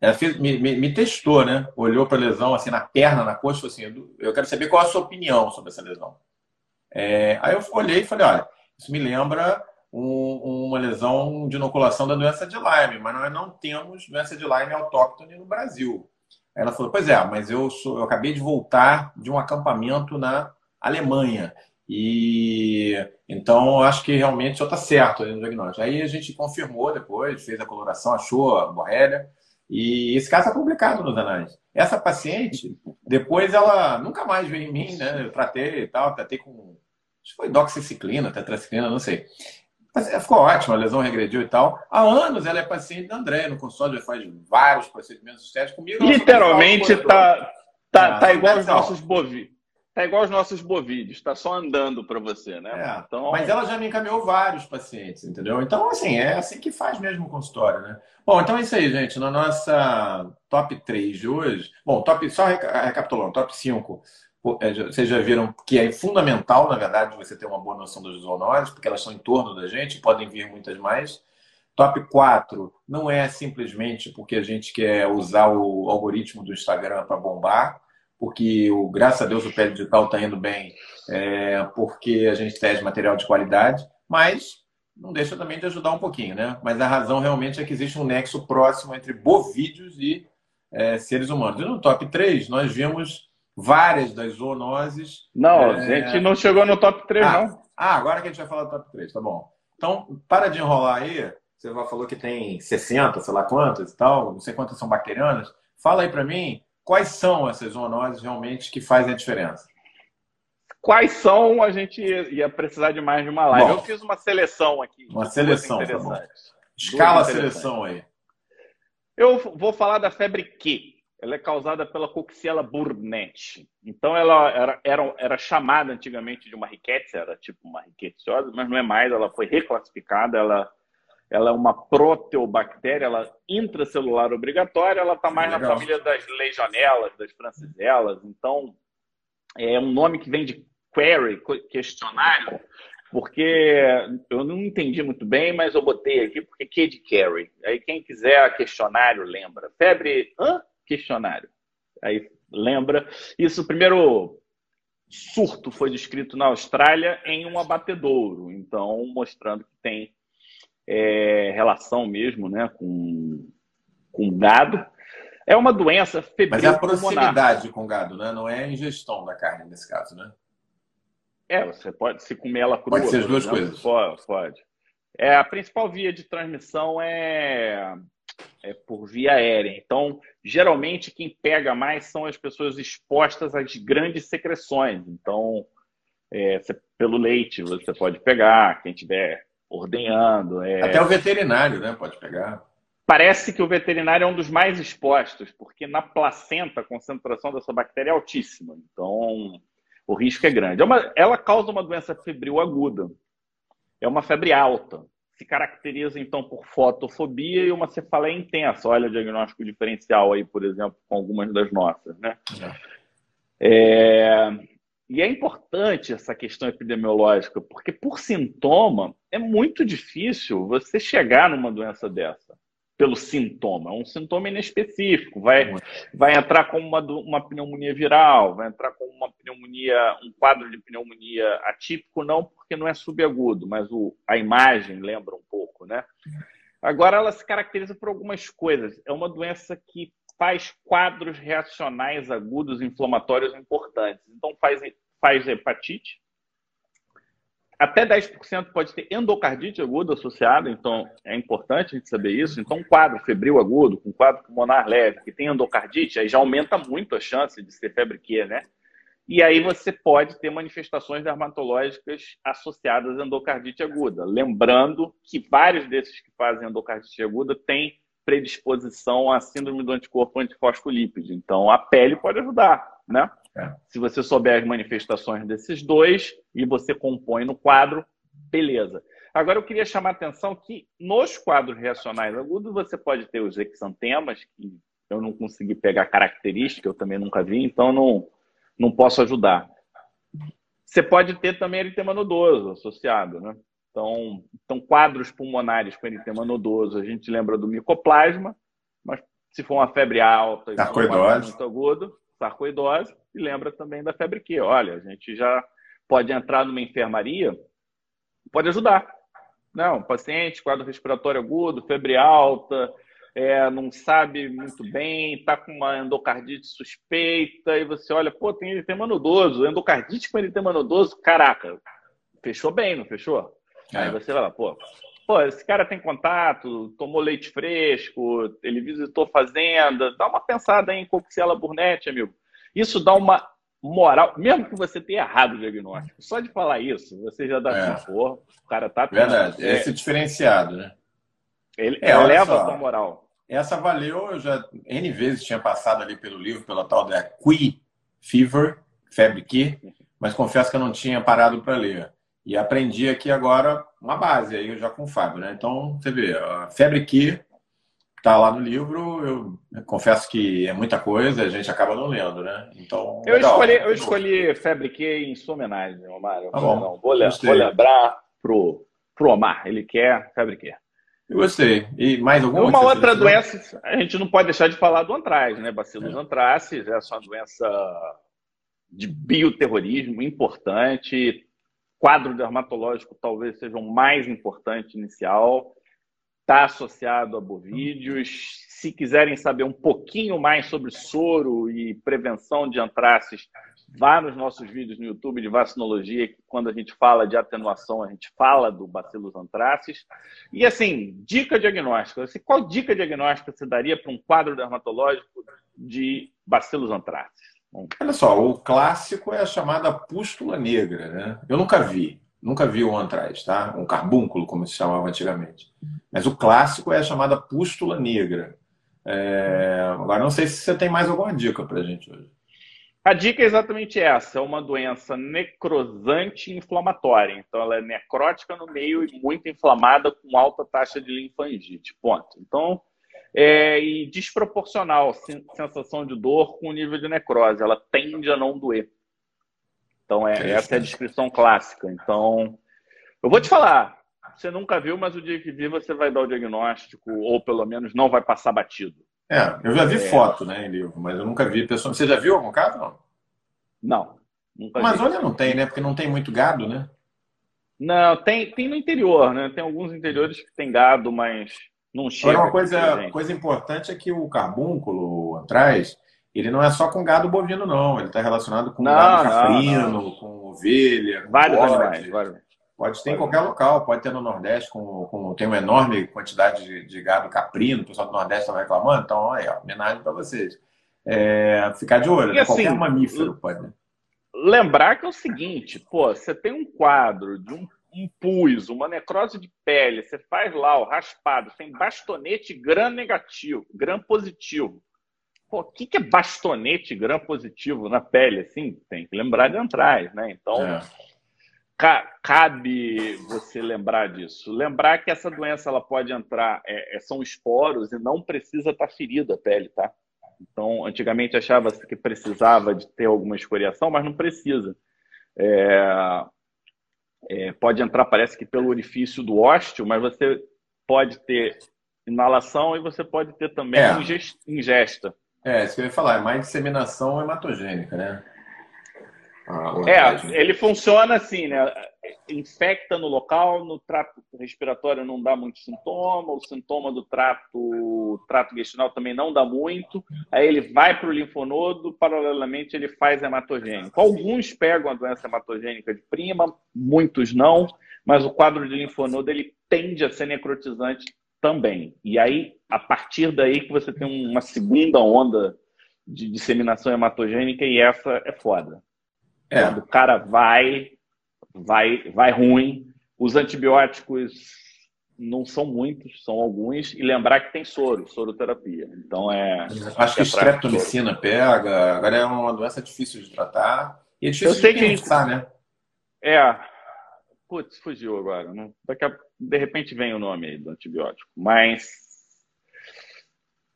ela fez, me, me, me, testou, né? Olhou para a lesão assim na perna, na coxa, falou assim, eu quero saber qual a sua opinião sobre essa lesão. É, aí eu olhei e falei, olha, isso me lembra um, uma lesão de inoculação da doença de Lyme, mas nós não temos doença de Lyme autóctone no Brasil. Aí ela falou, pois é, mas eu, sou, eu acabei de voltar de um acampamento na Alemanha. E então acho que realmente já está certo no diagnóstico. Aí a gente confirmou depois, fez a coloração, achou a borrélia. E esse caso está publicado nos anais. Essa paciente, depois ela nunca mais veio em mim, né? Eu tratei e tal, tratei com. Acho que foi doxiciclina, tetraciclina, não sei. Mas ficou ótimo, a lesão regrediu e tal. Há anos ela é paciente da André, no consultório já faz vários procedimentos estéticos comigo. Literalmente tá, tá, ah, tá igual os nossos bovídeos. Tá igual os nossos bovídeos, está só andando para você, né? É, então... Mas ela já me encaminhou vários pacientes, entendeu? Então, assim, é assim que faz mesmo o consultório, né? Bom, então é isso aí, gente. Na nossa top 3 de hoje. Bom, top, só recapitulando, top 5. É, vocês já viram que é fundamental, na verdade, você ter uma boa noção das zoonoses, porque elas estão em torno da gente, podem vir muitas mais. Top 4 não é simplesmente porque a gente quer usar o algoritmo do Instagram para bombar porque o, graças a Deus o pé digital está indo bem, é, porque a gente testa material de qualidade, mas não deixa também de ajudar um pouquinho, né? Mas a razão realmente é que existe um nexo próximo entre bovídeos e é, seres humanos. E no top 3, nós vimos várias das zoonoses. Não, é... a gente não chegou no top 3, ah, não. Ah, agora que a gente vai falar do top 3, tá bom. Então, para de enrolar aí. Você já falou que tem 60, sei lá quantas e tal, não sei quantas são bacterianas. Fala aí para mim Quais são essas zoonoses realmente que fazem a diferença? Quais são, a gente ia precisar de mais de uma live. Bom, Eu fiz uma seleção aqui. Uma seleção, tá Escala a seleção aí. Eu vou falar da febre Q. Ela é causada pela Coxiella burnet. Então, ela era, era, era chamada antigamente de uma riquetes, era tipo uma riquetiosa, mas não é mais. Ela foi reclassificada, ela ela é uma proteobactéria, ela intracelular obrigatória, ela está mais Legal. na família das legionelas, das franciselas. Então, é um nome que vem de query, questionário, porque eu não entendi muito bem, mas eu botei aqui porque que de query. Aí quem quiser questionário lembra. Febre, hã? Questionário. Aí lembra. Isso, o primeiro surto foi descrito na Austrália em um abatedouro, então mostrando que tem é, relação mesmo né, com, com gado. É uma doença febril Mas é a proximidade com gado, né? não é a ingestão da carne nesse caso, né? É, você pode se comer ela crua. Pode ser as duas coisas. Pode, pode. É, a principal via de transmissão é, é por via aérea. Então, geralmente, quem pega mais são as pessoas expostas às grandes secreções. Então, é, pelo leite você pode pegar, quem tiver ordenhando. É... Até o veterinário, né? Pode pegar. Parece que o veterinário é um dos mais expostos, porque na placenta a concentração dessa bactéria é altíssima. Então, o risco é grande. É uma, ela causa uma doença febril aguda. É uma febre alta. Se caracteriza, então, por fotofobia e uma cefaleia intensa. Olha o diagnóstico diferencial aí, por exemplo, com algumas das nossas, né? É. É... E é importante essa questão epidemiológica, porque por sintoma é muito difícil você chegar numa doença dessa pelo sintoma. É um sintoma inespecífico. Vai, vai entrar com uma, uma pneumonia viral, vai entrar com uma pneumonia, um quadro de pneumonia atípico, não porque não é subagudo, mas o, a imagem lembra um pouco, né? Agora ela se caracteriza por algumas coisas. É uma doença que faz quadros reacionais agudos inflamatórios importantes. Então faz faz hepatite. Até 10% pode ter endocardite aguda associada, então é importante a gente saber isso. Então, um quadro febril agudo, com um quadro pulmonar leve, que tem endocardite, aí já aumenta muito a chance de ser febre Q, né? E aí você pode ter manifestações dermatológicas associadas à endocardite aguda. Lembrando que vários desses que fazem endocardite aguda têm predisposição à síndrome do anticorpo antifosfolípide. Então, a pele pode ajudar, né? É. Se você souber as manifestações desses dois e você compõe no quadro, beleza. Agora eu queria chamar a atenção que nos quadros reacionais agudos você pode ter os exantemas, que eu não consegui pegar característica, eu também nunca vi, então não, não posso ajudar. Você pode ter também eritema nodoso associado, né? Então, então, quadros pulmonares com eritema nodoso, a gente lembra do micoplasma, mas se for uma febre alta, sarcoidose. muito agudo, sarcoidose, e lembra também da febre Q. Olha, a gente já pode entrar numa enfermaria, pode ajudar. Não, paciente, quadro respiratório agudo, febre alta, é, não sabe muito bem, está com uma endocardite suspeita, e você olha, pô, tem eritema nodoso, endocardite com eritema nodoso, caraca, fechou bem, não fechou? É. Aí você vai lá, pô, pô, esse cara tem contato, tomou leite fresco, ele visitou fazenda, dá uma pensada em Coxiella burnet, amigo. Isso dá uma moral, mesmo que você tenha errado o diagnóstico, só de falar isso, você já dá é. assim, pô, o cara tá... Verdade, é esse diferenciado, né? Ele é, eleva a sua moral. Essa valeu, eu já N vezes tinha passado ali pelo livro, pela tal da Qui Fever, febre que, mas confesso que eu não tinha parado para ler. E aprendi aqui agora uma base aí já com o Fábio, né? Então, você vê, a febre que está lá no livro, eu confesso que é muita coisa, a gente acaba não lendo, né? Então, eu legal. escolhi, eu escolhi febre que em sua homenagem, Omar. Tá bom, não, vou, vou lembrar pro, pro Omar, ele quer febre que. Eu gostei. E mais alguma? Uma outra doença, a gente não pode deixar de falar do antraz, né? Bacilos é. antraces, essa é uma doença de bioterrorismo importante, quadro dermatológico talvez seja o mais importante inicial, está associado a bovídeos. Se quiserem saber um pouquinho mais sobre soro e prevenção de antraces, vá nos nossos vídeos no YouTube de vacinologia, que quando a gente fala de atenuação, a gente fala do bacilos antraces. E assim, dica diagnóstica. Assim, qual dica diagnóstica você daria para um quadro dermatológico de bacilos antraces? Olha só, o clássico é a chamada pústula negra, né? Eu nunca vi, nunca vi um antraz, tá? Um carbúnculo, como se chamava antigamente. Mas o clássico é a chamada pústula negra. É... Agora, não sei se você tem mais alguma dica para a gente hoje. A dica é exatamente essa: é uma doença necrosante inflamatória. Então, ela é necrótica no meio e muito inflamada, com alta taxa de linfangite. Ponto. Então, é, e desproporcional sensação de dor com o nível de necrose. Ela tende a não doer. Então, é, essa é a descrição clássica. Então, eu vou te falar. Você nunca viu, mas o dia que vir você vai dar o diagnóstico, ou pelo menos não vai passar batido. É, eu já vi é. foto, né, em livro, mas eu nunca vi pessoa. Você já viu algum caso? Não. Não. Mas olha, não tem, né? Porque não tem muito gado, né? Não, tem, tem no interior, né? Tem alguns interiores que tem gado, mas não chega. Agora, uma coisa, coisa importante é que o carbúnculo atrás, ele não é só com gado bovino, não. Ele está relacionado com não, gado não. com ovelha. Com vários bode. animais. Vários. Pode ter em qualquer local, pode ter no Nordeste, com, com, tem uma enorme quantidade de, de gado caprino, o pessoal do Nordeste está reclamando, então, olha, homenagem para vocês. É, ficar de olho, e, assim, qualquer mamífero pode. Lembrar que é o seguinte, pô, você tem um quadro de um um pus, uma necrose de pele, você faz lá o raspado, tem bastonete gram negativo, gram positivo. Pô, o que, que é bastonete gram positivo na pele? Assim, tem que lembrar de atrás, né? Então, é. ca cabe você lembrar disso. Lembrar que essa doença ela pode entrar, é, é são esporos e não precisa estar tá ferida a pele, tá? Então, antigamente achava que precisava de ter alguma escoriação, mas não precisa. É, é, pode entrar, parece que pelo orifício do ósteo, mas você pode ter inalação e você pode ter também é. ingesta. É, isso que eu ia falar, é mais disseminação hematogênica, né? Ah, é, ele funciona assim, né? Infecta no local, no trato respiratório não dá muito sintoma, o sintoma do trato, trato intestinal também não dá muito. Aí ele vai para o linfonodo, paralelamente ele faz hematogênico. Alguns pegam a doença hematogênica de prima, muitos não, mas o quadro de linfonodo ele tende a ser necrotizante também. E aí, a partir daí que você tem uma segunda onda de disseminação hematogênica e essa é foda. É. Quando o cara vai, vai, vai ruim, os antibióticos não são muitos, são alguns, e lembrar que tem soro, soroterapia. Então é. Acho que é streptomicina pega, agora é uma doença difícil de tratar. E é difícil Eu sei de pensar, que... né? É. Putz, fugiu agora. Não... Daqui a... De repente vem o nome aí do antibiótico. Mas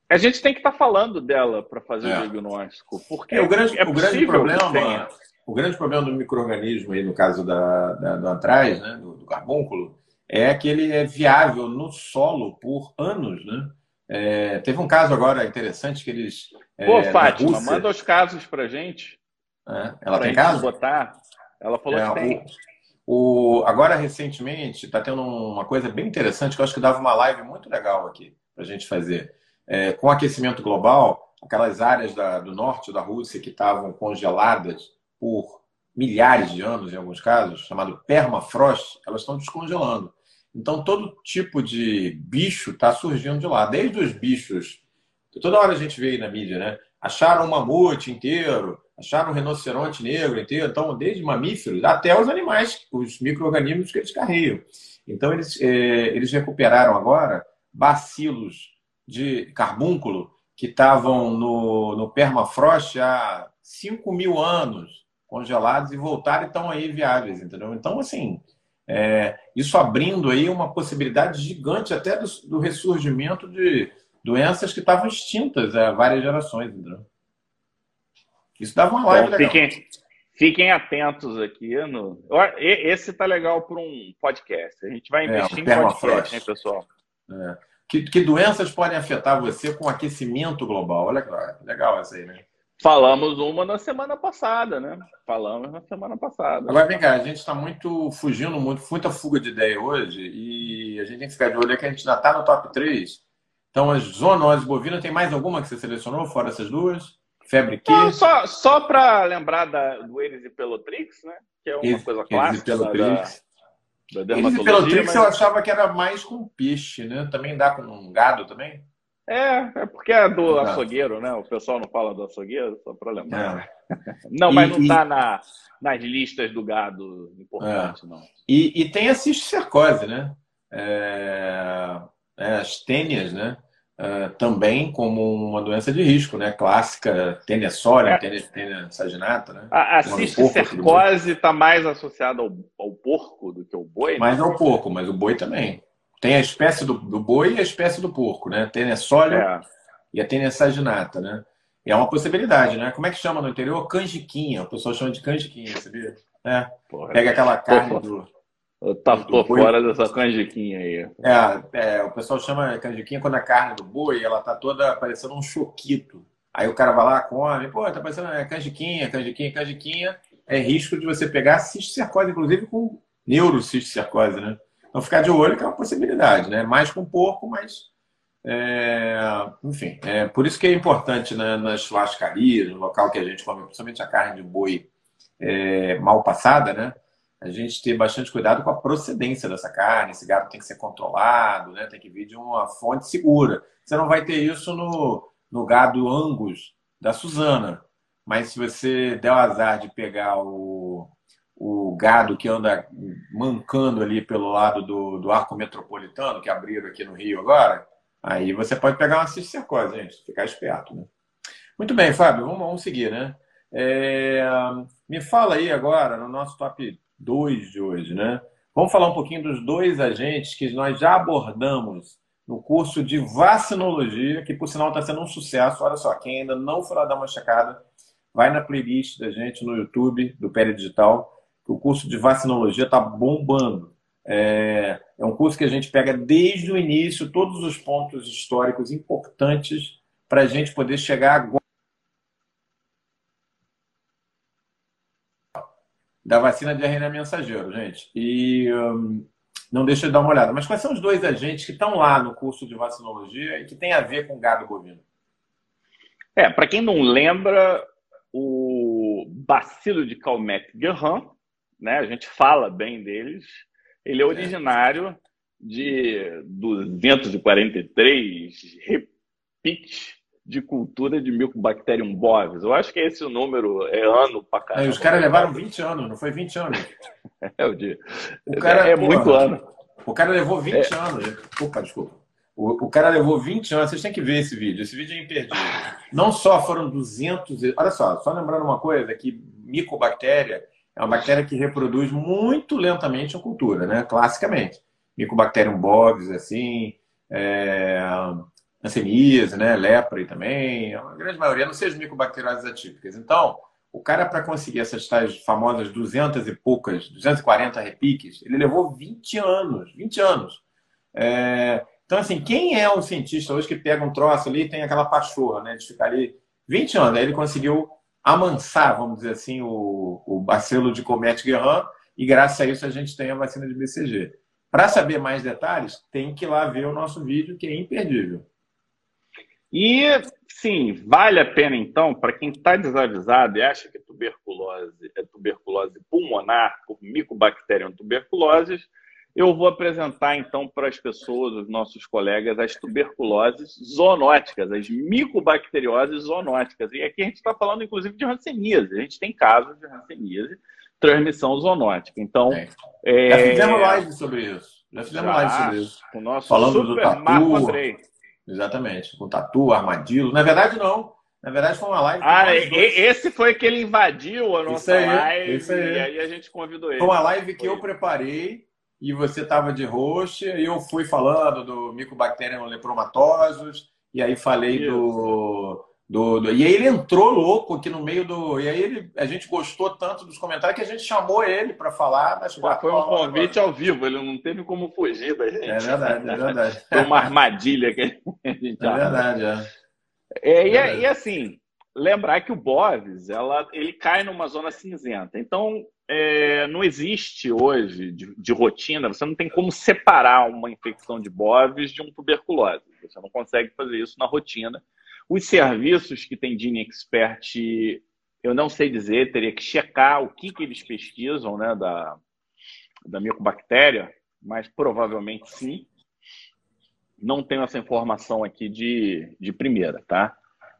a gente tem que estar tá falando dela para fazer é. o diagnóstico. Porque é, o grande, é o grande problema. O grande problema do microorganismo aí, no caso da, da do atrás, né, do, do carbúnculo, é que ele é viável no solo por anos, né? É, teve um caso agora interessante que eles. É, Pô, Fátima, Rússia... manda os casos pra gente. É, ela tem caso? botar. Ela falou é, que tem. O, o, agora, recentemente, está tendo uma coisa bem interessante que eu acho que dava uma live muito legal aqui para a gente fazer. É, com o aquecimento global, aquelas áreas da, do norte da Rússia que estavam congeladas por milhares de anos, em alguns casos, chamado permafrost, elas estão descongelando. Então, todo tipo de bicho está surgindo de lá, desde os bichos. Toda hora a gente vê aí na mídia, né? Acharam um mamute inteiro, acharam um rinoceronte negro inteiro. Então, desde mamíferos até os animais, os micro-organismos que eles carregam. Então, eles, é, eles recuperaram agora bacilos de carbúnculo que estavam no, no permafrost há 5 mil anos, congelados, e voltaram e estão aí viáveis, entendeu? Então, assim, é, isso abrindo aí uma possibilidade gigante até do, do ressurgimento de doenças que estavam extintas há várias gerações, entendeu? Isso dava uma live Bom, fiquem, fiquem, atentos aqui. No... Esse tá legal para um podcast. A gente vai é, investir é, em podcast, hein, pessoal? É. Que, que doenças podem afetar você com aquecimento global? Olha que legal essa aí, né? Falamos uma na semana passada, né? Falamos na semana passada. Agora vem cá, a gente está muito fugindo, muito, muita fuga de ideia hoje, e a gente tem que ficar de olho que a gente ainda está no top 3. Então, as zoonoses bovinas, tem mais alguma que você selecionou, fora essas duas? Febre que? Não, só, só para lembrar da, do Eris e Pelotrix, né? Que é uma Eris, coisa clássica. Eris e Pelotrix. Da, da Eris e Pelotrix mas... eu achava que era mais com peixe, né? Também dá com um gado também? É, é porque é do açougueiro, né? O pessoal não fala do açougueiro, só para lembrar. É. Não, mas e, não está na, nas listas do gado importante, é. não. E, e, tem a cisticercose, né? É, é, as tênias, né? É, também como uma doença de risco, né? Clássica, tênia sória, é. tênia, tênia saginata, né? A, a cisticercose está mais associada ao, ao, porco do que ao boi? Mais né? ao porco, mas o boi também. Tem a espécie do, do boi e a espécie do porco, né? Tem a sólida é. e a tênia saginata, né? E é uma possibilidade, né? Como é que chama no interior? Canjiquinha. O pessoal chama de canjiquinha, sabia? É. Porra, Pega aquela carne porra. do. Eu tá tô fora dessa canjiquinha aí. É, é, o pessoal chama canjiquinha quando a carne do boi ela tá toda parecendo um choquito. Aí o cara vai lá, come, pô, tá parecendo é, canjiquinha, canjiquinha, canjiquinha. É risco de você pegar cisticercose, inclusive com neurocisticercose, né? Então, ficar de olho que é uma possibilidade, né? Mais com porco, mas. É, enfim, é por isso que é importante né, nas churrascarias, no local que a gente come, principalmente a carne de boi é, mal passada, né? A gente ter bastante cuidado com a procedência dessa carne. Esse gado tem que ser controlado, né? Tem que vir de uma fonte segura. Você não vai ter isso no, no gado Angus da Suzana. Mas se você der o azar de pegar o, o gado que anda mancando ali pelo lado do, do arco metropolitano, que abriram aqui no Rio agora, aí você pode pegar uma cisticercose, gente, ficar esperto, né? Muito bem, Fábio, vamos, vamos seguir, né? É, me fala aí agora, no nosso top 2 de hoje, né? Vamos falar um pouquinho dos dois agentes que nós já abordamos no curso de vacinologia, que por sinal está sendo um sucesso. Olha só, quem ainda não foi lá dar uma checada, vai na playlist da gente no YouTube, do Pele Digital, que o curso de vacinologia está bombando. É, é um curso que a gente pega desde o início todos os pontos históricos importantes para a gente poder chegar agora da vacina de RNA mensageiro, gente. E um, não deixa de dar uma olhada. Mas quais são os dois agentes que estão lá no curso de vacinologia e que tem a ver com gado bovino? É, para quem não lembra, o bacilo de Calmette-Guerin né? A gente fala bem deles. Ele é originário de 243 repiques de cultura de Mycobacterium bovis. Eu acho que esse número é ano pra caramba. É, os caras levaram 20 anos, não foi 20 anos? é o dia. O cara, é, é muito ano. O cara levou 20 é. anos. Opa, desculpa. O, o, cara levou 20 anos. Vocês têm que ver esse vídeo. Esse vídeo é imperdível. Não só foram 200. Olha só, só lembrando uma coisa: que micobactéria é uma bactéria que reproduz muito lentamente a cultura, né? Classicamente. Mycobacterium bovis, assim, é, hanseníase, né? Lepra também. A grande maioria, não sejam micobacterioses atípicas. Então, o cara, para conseguir essas tais famosas 200 e poucas, 240 repiques, ele levou 20 anos. 20 anos. É, então, assim, quem é um cientista hoje que pega um troço ali e tem aquela pachorra, né? De ficar ali 20 anos. Aí ele conseguiu amansar, vamos dizer assim, o, o bacilo de Comet-Guerin e graças a isso a gente tem a vacina de BCG. Para saber mais detalhes, tem que ir lá ver o nosso vídeo, que é imperdível. E, sim, vale a pena, então, para quem está desavisado e acha que tuberculose é tuberculose pulmonar por Mycobacterium tuberculose, eu vou apresentar então para as pessoas, os nossos colegas, as tuberculoses zoonóticas, as micobacterioses zoonóticas. E aqui a gente está falando, inclusive, de hanseníase. A gente tem casos de hanseníase, transmissão zoonótica. Então, é. É... já fizemos live sobre isso. Já fizemos já, live sobre isso. O nosso falando do tatu. Marco Andrei. Exatamente. Com tatu, armadilho. Na verdade, não. Na verdade, foi uma live. Ah, esse foi que ele invadiu a nossa aí, live. E aí a gente convidou ele. Foi uma live que foi. eu preparei e você estava de host, e eu fui falando do Mycobacterium lepromatosos, e aí falei do, do, do, E aí ele entrou louco aqui no meio do. E aí ele, a gente gostou tanto dos comentários que a gente chamou ele para falar das quatro Foi um convite ao vivo, ele não teve como fugir da gente. É verdade, é verdade. Foi uma armadilha que a gente É verdade, é. é, e, é, e assim, lembrar que o Boves, ela, ele cai numa zona cinzenta. Então, é, não existe hoje de, de, rotina, você não tem como separar uma infecção de bovis de um tuberculose. Você não consegue fazer isso na rotina. Os serviços que tem Gene Expert, eu não sei dizer, teria que checar o que, que eles pesquisam né, da, da micobactéria, mas provavelmente sim. Não tenho essa informação aqui de, de primeira, tá?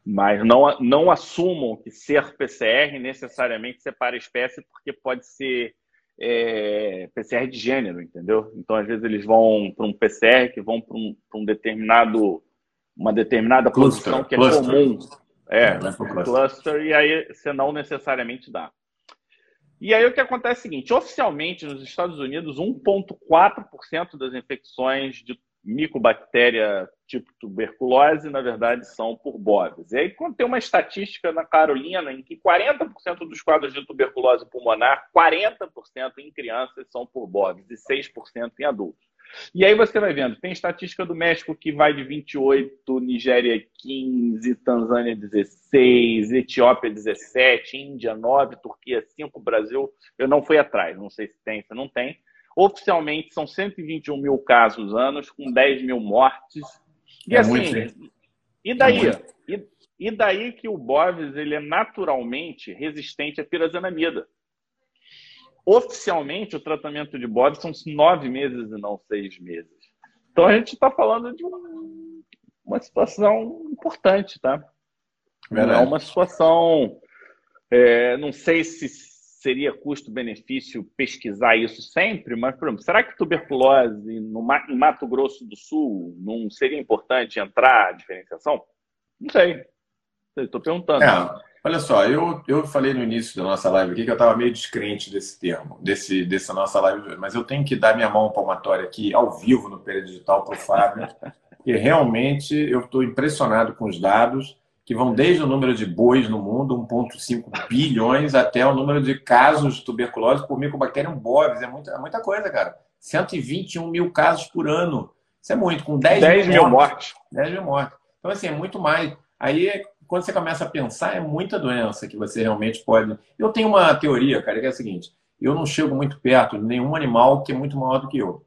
Mas não, não assumam que ser PCR necessariamente separa espécie, porque pode ser é, PCR de gênero, entendeu? Então, às vezes, eles vão para um PCR que vão para um, um, determinado, uma determinada cluster, posição que é cluster. comum. É, é cluster. cluster, e aí você não necessariamente dá. E aí o que acontece é o seguinte: oficialmente nos Estados Unidos, 1,4% das infecções de micobactéria tipo tuberculose, na verdade, são por bovis. E aí, quando tem uma estatística na Carolina em que 40% dos quadros de tuberculose pulmonar, 40% em crianças são por bovis e 6% em adultos. E aí você vai vendo, tem estatística do México que vai de 28, Nigéria 15, Tanzânia 16, Etiópia 17, Índia 9, Turquia 5, Brasil, eu não fui atrás, não sei se tem, se não tem. Oficialmente são 121 mil casos anos, com 10 mil mortes. E é assim, e daí? É e, e, daí que o Bovis ele é naturalmente resistente à pirazenamida. Oficialmente, o tratamento de Bovis são nove meses e não seis meses. Então a gente está falando de um, uma situação importante, tá? Verdade. Não é uma situação. É, não sei se seria custo-benefício pesquisar isso sempre, mas, por exemplo, será que tuberculose no, em Mato Grosso do Sul não seria importante entrar a diferenciação? Não sei. Estou perguntando. É, olha só, eu, eu falei no início da nossa live aqui que eu estava meio descrente desse termo, desse, dessa nossa live, mas eu tenho que dar minha mão palmatória aqui, ao vivo, no Período Digital, para o Fábio, porque realmente eu estou impressionado com os dados que vão desde o número de bois no mundo, 1,5 bilhões, até o número de casos de tuberculose por Mycobacterium bovis. É muita, é muita coisa, cara. 121 mil casos por ano. Isso é muito, com 10, 10 mil, mortes. 10 mil mortes. Então, assim, é muito mais. Aí, quando você começa a pensar, é muita doença que você realmente pode. Eu tenho uma teoria, cara, que é a seguinte: eu não chego muito perto de nenhum animal que é muito maior do que eu.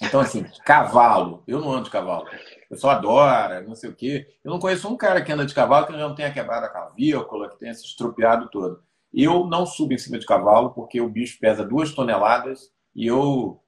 Então, assim, cavalo. Eu não ando de cavalo pessoal adora, não sei o quê. Eu não conheço um cara que anda de cavalo que não tenha quebrado a clavícula, que tenha se estropiado todo. Eu não subo em cima de cavalo porque o bicho pesa duas toneladas e eu,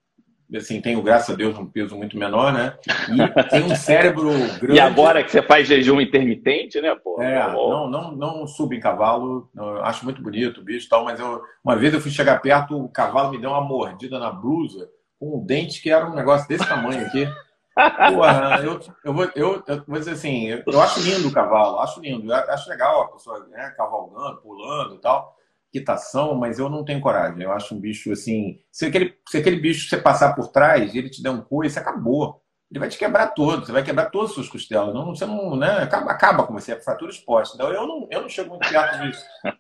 assim, tenho, graças a Deus, um peso muito menor, né? E tem um cérebro grande. E agora que você faz jejum intermitente, né, pô? É, não, não, não subo em cavalo, acho muito bonito o bicho e tal, mas eu, uma vez eu fui chegar perto, o cavalo me deu uma mordida na blusa, com um dente que era um negócio desse tamanho aqui. Porra, eu, eu, vou, eu, eu vou dizer assim, eu, eu acho lindo o cavalo, acho lindo, acho legal a pessoa né, cavalgando, pulando e tal, quitação, mas eu não tenho coragem. Eu acho um bicho assim, se aquele, se aquele bicho você passar por trás ele te der um coice, acabou. Ele vai te quebrar todo, você vai quebrar todas as suas costelas. Não, você não, né, acaba, acaba com você, é fratura exposta. Então eu não, eu não chego muito perto de,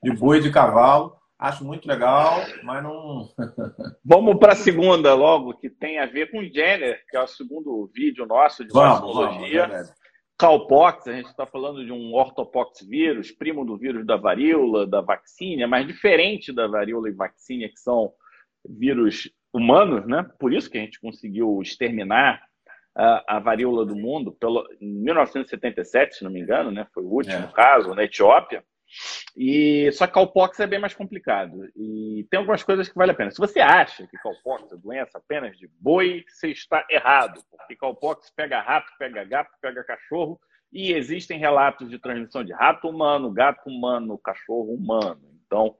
de boi de cavalo. Acho muito legal, mas não. Vamos para a segunda logo, que tem a ver com Jenner, que é o segundo vídeo nosso de vaccinologia. Cowpox, a gente está falando de um ortopox vírus, primo do vírus da varíola, da vacina, mas diferente da varíola e vacina, que são vírus humanos, né? Por isso que a gente conseguiu exterminar a, a varíola do mundo pelo, em 1977, se não me engano, né? Foi o último é. caso na Etiópia. E só que cowpox é bem mais complicado. E tem algumas coisas que vale a pena. Se você acha que cowpox é doença apenas de boi, você está errado, porque cowpox pega rato, pega gato, pega cachorro, e existem relatos de transmissão de rato humano, gato humano, cachorro humano. Então,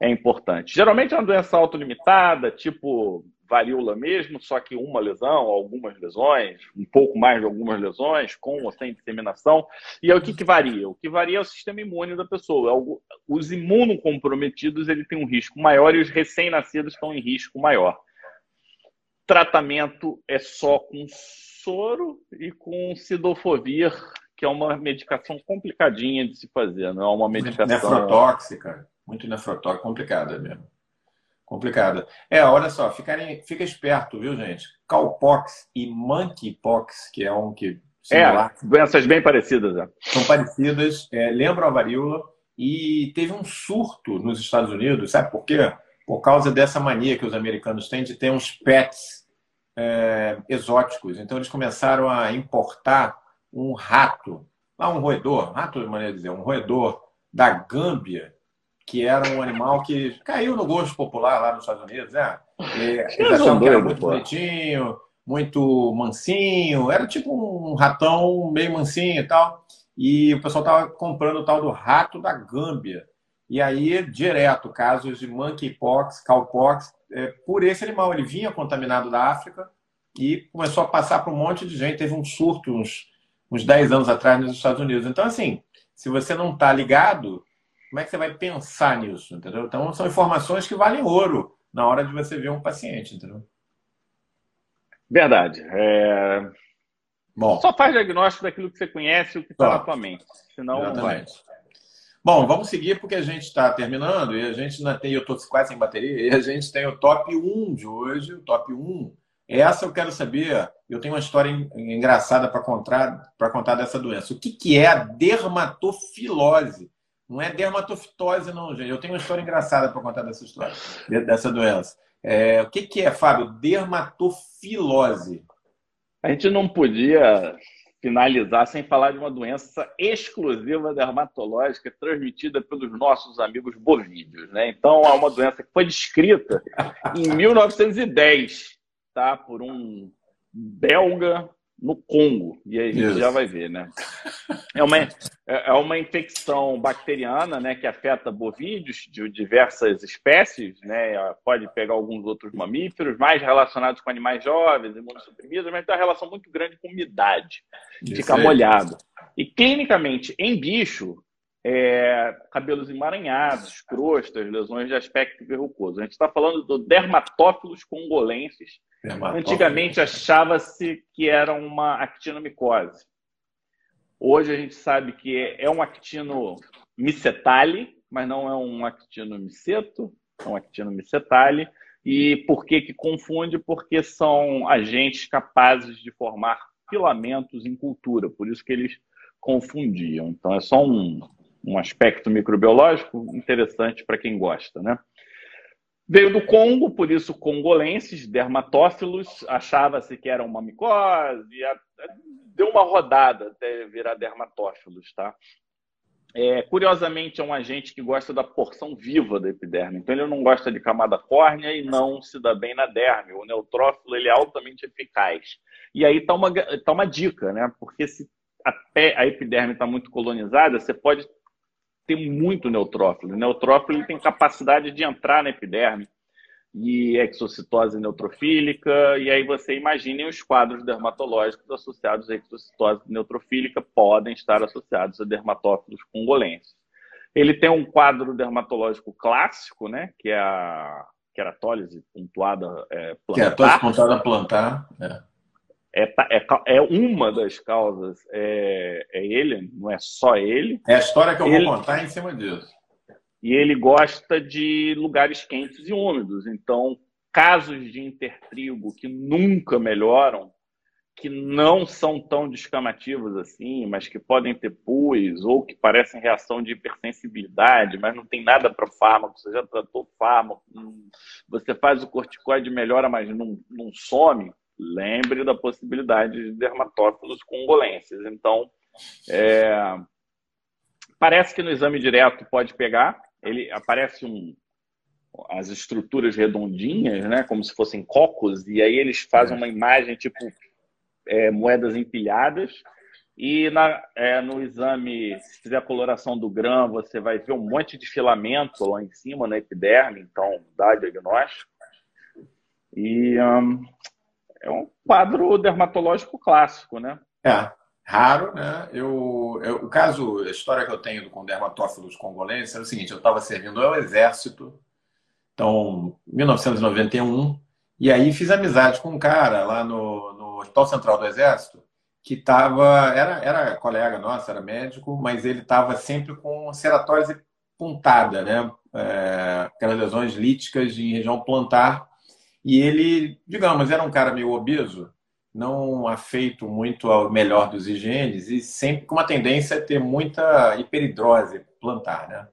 é importante. Geralmente é uma doença autolimitada, tipo varíola mesmo, só que uma lesão, algumas lesões, um pouco mais de algumas lesões, com ou sem disseminação. E é o que, que varia? O que varia é o sistema imune da pessoa. É os imunocomprometidos ele tem um risco maior e os recém-nascidos estão em risco maior. Tratamento é só com soro e com sidofovir, que é uma medicação complicadinha de se fazer, não é uma medicação... Nefrotóxica, muito nefrotóxica, complicada mesmo complicada. É, olha só, ficarem, fica esperto, viu, gente? Cowpox e monkeypox, que é um que. Similar, é, doenças bem parecidas. É. São parecidas, é, lembram a varíola. E teve um surto nos Estados Unidos, sabe por quê? Por causa dessa mania que os americanos têm de ter uns pets é, exóticos. Então, eles começaram a importar um rato, ah, um roedor, rato de maneira de dizer, um roedor da Gâmbia, que era um animal que caiu no gosto popular lá nos Estados Unidos, né? eles achavam que era muito bonitinho, muito mansinho, era tipo um ratão meio mansinho e tal. E o pessoal estava comprando o tal do rato da Gâmbia. E aí, direto, casos de monkeypox, cowpox, é, por esse animal. Ele vinha contaminado da África e começou a passar para um monte de gente. Teve um surto uns, uns 10 anos atrás nos Estados Unidos. Então, assim, se você não está ligado, como é que você vai pensar nisso, entendeu? Então, são informações que valem ouro na hora de você ver um paciente, entendeu? Verdade. É... Bom, Só faz diagnóstico daquilo que você conhece, o que está na tua mente. Senão, Exatamente. vai. Bom, vamos seguir porque a gente está terminando e a gente ainda tem, eu estou quase sem bateria, e a gente tem o top 1 de hoje, o top 1. Essa eu quero saber, eu tenho uma história engraçada para contar, contar dessa doença. O que, que é a dermatofilose? Não é dermatofitose, não, gente. Eu tenho uma história engraçada para contar dessa história, dessa doença. É, o que, que é, Fábio? Dermatofilose. A gente não podia finalizar sem falar de uma doença exclusiva dermatológica transmitida pelos nossos amigos bovídeos. Né? Então, é uma doença que foi descrita em 1910 tá? por um belga no Congo. E aí a gente Isso. já vai ver, né? É uma, é, é uma infecção bacteriana, né, que afeta bovídeos de diversas espécies, né? Pode pegar alguns outros mamíferos, mais relacionados com animais jovens, imunossuprimidos, mas tem uma relação muito grande com umidade. Isso fica aí. molhado. E clinicamente, em bicho, é, cabelos emaranhados, crostas, lesões de aspecto verrucoso. A gente está falando do dermatófilos congolenses. Dermatófilos. Antigamente achava-se que era uma actinomicose. Hoje a gente sabe que é um actinomicetale, mas não é um actinomiceto, é um actinomicetale. E por que, que confunde? Porque são agentes capazes de formar filamentos em cultura, por isso que eles confundiam. Então é só um, um aspecto microbiológico interessante para quem gosta, né? Veio do Congo, por isso congolenses, dermatófilos, achava-se que era uma micose, deu uma rodada até virar dermatófilos, tá? É, curiosamente, é um agente que gosta da porção viva da epiderme. Então, ele não gosta de camada córnea e não se dá bem na derme. O neutrófilo ele é altamente eficaz. E aí está uma, tá uma dica, né? Porque se a, a epiderme está muito colonizada, você pode tem muito neutrófilo. O neutrófilo tem capacidade de entrar na epiderme e exocitose neutrofílica, e aí você imagine os quadros dermatológicos associados à exocitose neutrofílica podem estar associados a dermatófilos congolenses. Ele tem um quadro dermatológico clássico, né, que é a queratólise pontuada é, plantar. Queratólise pontuada plantar, é. É, é, é, uma das causas, é, é, ele, não é só ele. É a história que eu ele, vou contar em cima disso. E ele gosta de lugares quentes e úmidos. Então, casos de intertrigo que nunca melhoram, que não são tão descamativos assim, mas que podem ter pus ou que parecem reação de hipersensibilidade, mas não tem nada para fármaco, você já tratou fármaco, você faz o corticoide melhora, mas não, não some, lembre da possibilidade de dermatófilos congolenses. Então, é, parece que no exame direto pode pegar, ele aparece um, as estruturas redondinhas, né, como se fossem cocos, e aí eles fazem uma imagem tipo é, moedas empilhadas. E na, é, no exame, se fizer a coloração do grão, você vai ver um monte de filamento lá em cima na epiderme, então dá diagnóstico. E um, é um quadro dermatológico clássico, né? É, raro, né? Eu, eu, o caso, a história que eu tenho com dermatófilos congolenses é o seguinte: eu estava servindo ao exército, então, 1991, e aí fiz amizade com um cara lá no, no Hospital Central do Exército, que estava, era, era colega nosso, era médico, mas ele estava sempre com ceratólise puntada, né? É, aquelas lesões líticas em região plantar. E ele, digamos, era um cara meio obeso, não afeito muito ao melhor dos higienes e sempre com uma tendência a ter muita hiperidrose plantar, né?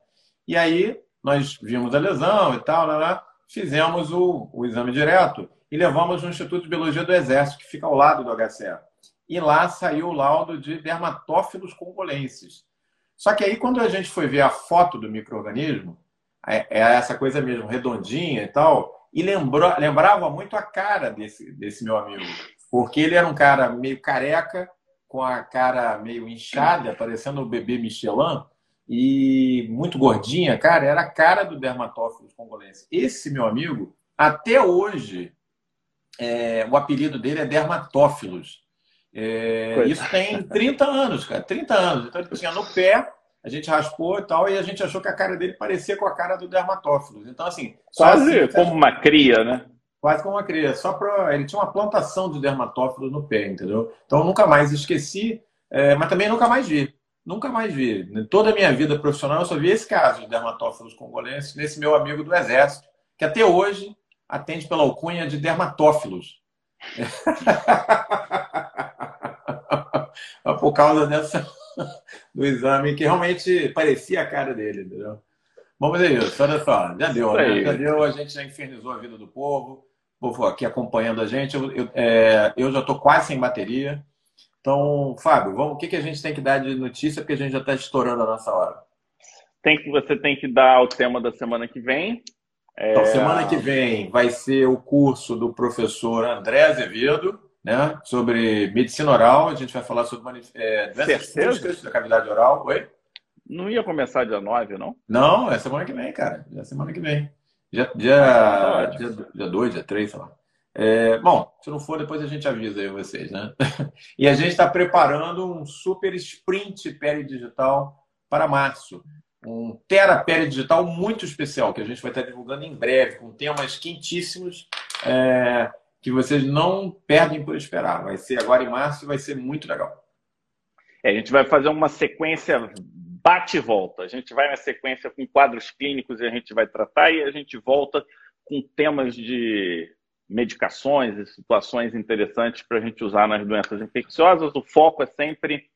E aí nós vimos a lesão e tal, lá, lá, fizemos o, o exame direto e levamos no Instituto de Biologia do Exército, que fica ao lado do HCE. E lá saiu o laudo de dermatófilos congolenses. Só que aí, quando a gente foi ver a foto do microorganismo, é, é essa coisa mesmo, redondinha e tal, e lembrou, lembrava muito a cara desse, desse meu amigo. Porque ele era um cara meio careca, com a cara meio inchada, parecendo o bebê Michelin, e muito gordinha, cara, era a cara do dermatófilos congolense. Esse meu amigo, até hoje, é, o apelido dele é dermatófilos. É, isso tem 30 anos, cara, 30 anos. Então ele tinha no pé, a gente raspou e tal, e a gente achou que a cara dele parecia com a cara do dermatófilos. Então, assim. Quase assim, como uma cria, né? Quase como uma cria. Só para Ele tinha uma plantação de dermatófilos no pé, entendeu? Então, nunca mais esqueci, é, mas também nunca mais vi. Nunca mais vi. Em toda a minha vida profissional, eu só vi esse caso de dermatófilos congolenses nesse meu amigo do Exército, que até hoje atende pela alcunha de dermatófilos. Por causa dessa do exame que realmente parecia a cara dele, entendeu? Vamos ver isso, olha só, já deu, né? Já deu, a gente já infernizou a vida do povo, povo aqui acompanhando a gente. Eu, eu, é, eu já estou quase sem bateria. Então, Fábio, vamos, o que, que a gente tem que dar de notícia, porque a gente já está estourando a nossa hora. Tem que, você tem que dar o tema da semana que vem. É... Então, semana que vem vai ser o curso do professor André Azevedo, né, sobre medicina oral. A gente vai falar sobre é, doenças da cavidade oral. Oi? Não ia começar dia 9, não? Não, é semana que vem, cara. É semana que vem. Dia, dia, ah, tá dia, dia 2, dia 3, sei lá. É, bom, se não for, depois a gente avisa aí vocês, né? e a gente está preparando um super sprint digital para março um terapia digital muito especial que a gente vai estar divulgando em breve, com temas quentíssimos é, que vocês não perdem por esperar. Vai ser agora em março e vai ser muito legal. É, a gente vai fazer uma sequência bate e volta. A gente vai na sequência com quadros clínicos e a gente vai tratar e a gente volta com temas de medicações e situações interessantes para a gente usar nas doenças infecciosas. O foco é sempre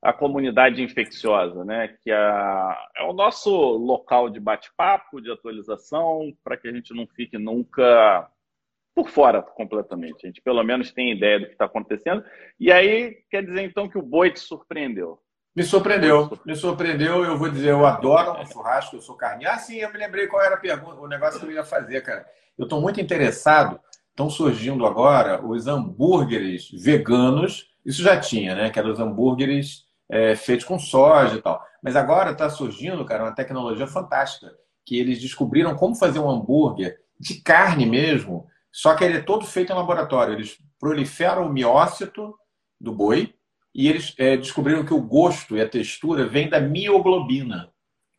a comunidade infecciosa, né? que é, é o nosso local de bate-papo, de atualização, para que a gente não fique nunca por fora completamente. A gente pelo menos tem ideia do que está acontecendo. E aí quer dizer então que o boi te surpreendeu. Me surpreendeu, me surpreendeu. Eu vou dizer, eu adoro um churrasco, eu sou carne. Ah, sim, eu me lembrei qual era a pergunta, o negócio que eu ia fazer, cara. Eu estou muito interessado. Estão surgindo agora os hambúrgueres veganos. Isso já tinha, né? Que eram os hambúrgueres é, feitos com soja e tal. Mas agora está surgindo, cara, uma tecnologia fantástica, que eles descobriram como fazer um hambúrguer de carne mesmo, só que ele é todo feito em laboratório. Eles proliferam o miócito do boi e eles é, descobriram que o gosto e a textura vem da mioglobina.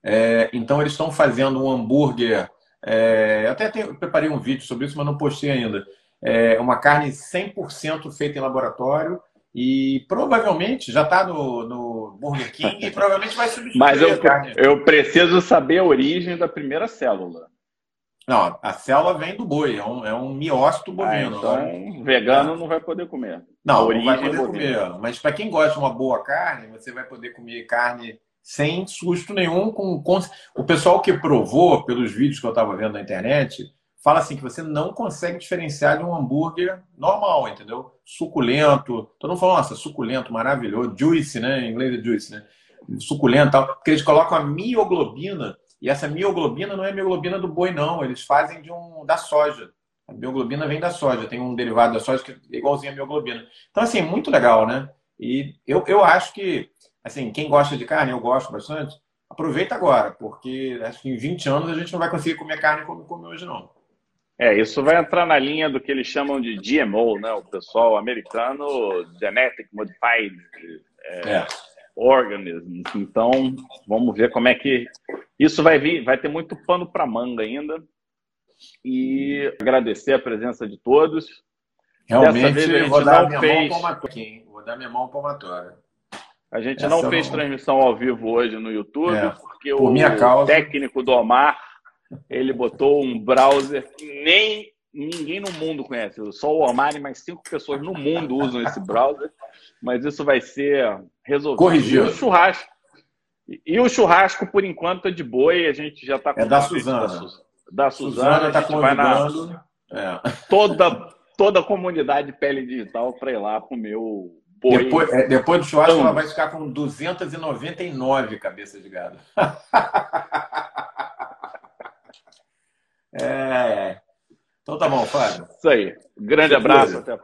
É, então, eles estão fazendo um hambúrguer. É, até tenho, preparei um vídeo sobre isso, mas não postei ainda. É uma carne 100% feita em laboratório e provavelmente já está no, no, Burger King e provavelmente vai substituir Mas eu, eu preciso saber a origem da primeira célula. Não, a célula vem do boi, é um, é um miócito bovino. Ah, então, vegano é. não vai poder comer. Não, não vai poder comer. Mas para quem gosta de uma boa carne, você vai poder comer carne sem susto nenhum. Com, com... O pessoal que provou, pelos vídeos que eu estava vendo na internet, fala assim que você não consegue diferenciar de um hambúrguer normal, entendeu? Suculento. Todo mundo fala, nossa, suculento, maravilhoso. Juicy, né? Em inglês é juicy, né? Suculento tal. Porque eles colocam a mioglobina, e essa mioglobina não é a mioglobina do boi, não. Eles fazem de um da soja. A mioglobina vem da soja, tem um derivado da soja que é igualzinho a mioglobina. Então, assim, muito legal, né? E eu, eu acho que, assim, quem gosta de carne, eu gosto bastante, aproveita agora, porque acho que em 20 anos a gente não vai conseguir comer carne como come hoje, não. É, isso vai entrar na linha do que eles chamam de GMO, né? O pessoal americano, Genetic Modified é, é. Organisms. Então, vamos ver como é que isso vai vir. Vai ter muito pano para manga ainda. E agradecer a presença de todos. Realmente, vou dar minha fez... Vou dar minha mão palmatória. A gente Essa não fez não... transmissão ao vivo hoje no YouTube, é. porque Por o técnico do Omar ele botou um browser que nem ninguém no mundo conhece. Só o Omar e mais cinco pessoas no mundo usam esse browser. Mas isso vai ser resolvido. Corrigido. E o churrasco. E o churrasco, por enquanto, é de boi. A gente já está com. É da Suzana. Da, Suzana. está convidando. Na... É. Toda, toda a comunidade pele digital para ir lá comer o boi. Depois, é, depois do churrasco, ela vai ficar com 299 cabeças de gado. É. Então tá bom, Fábio. Isso aí. Grande abraço. Até a próxima.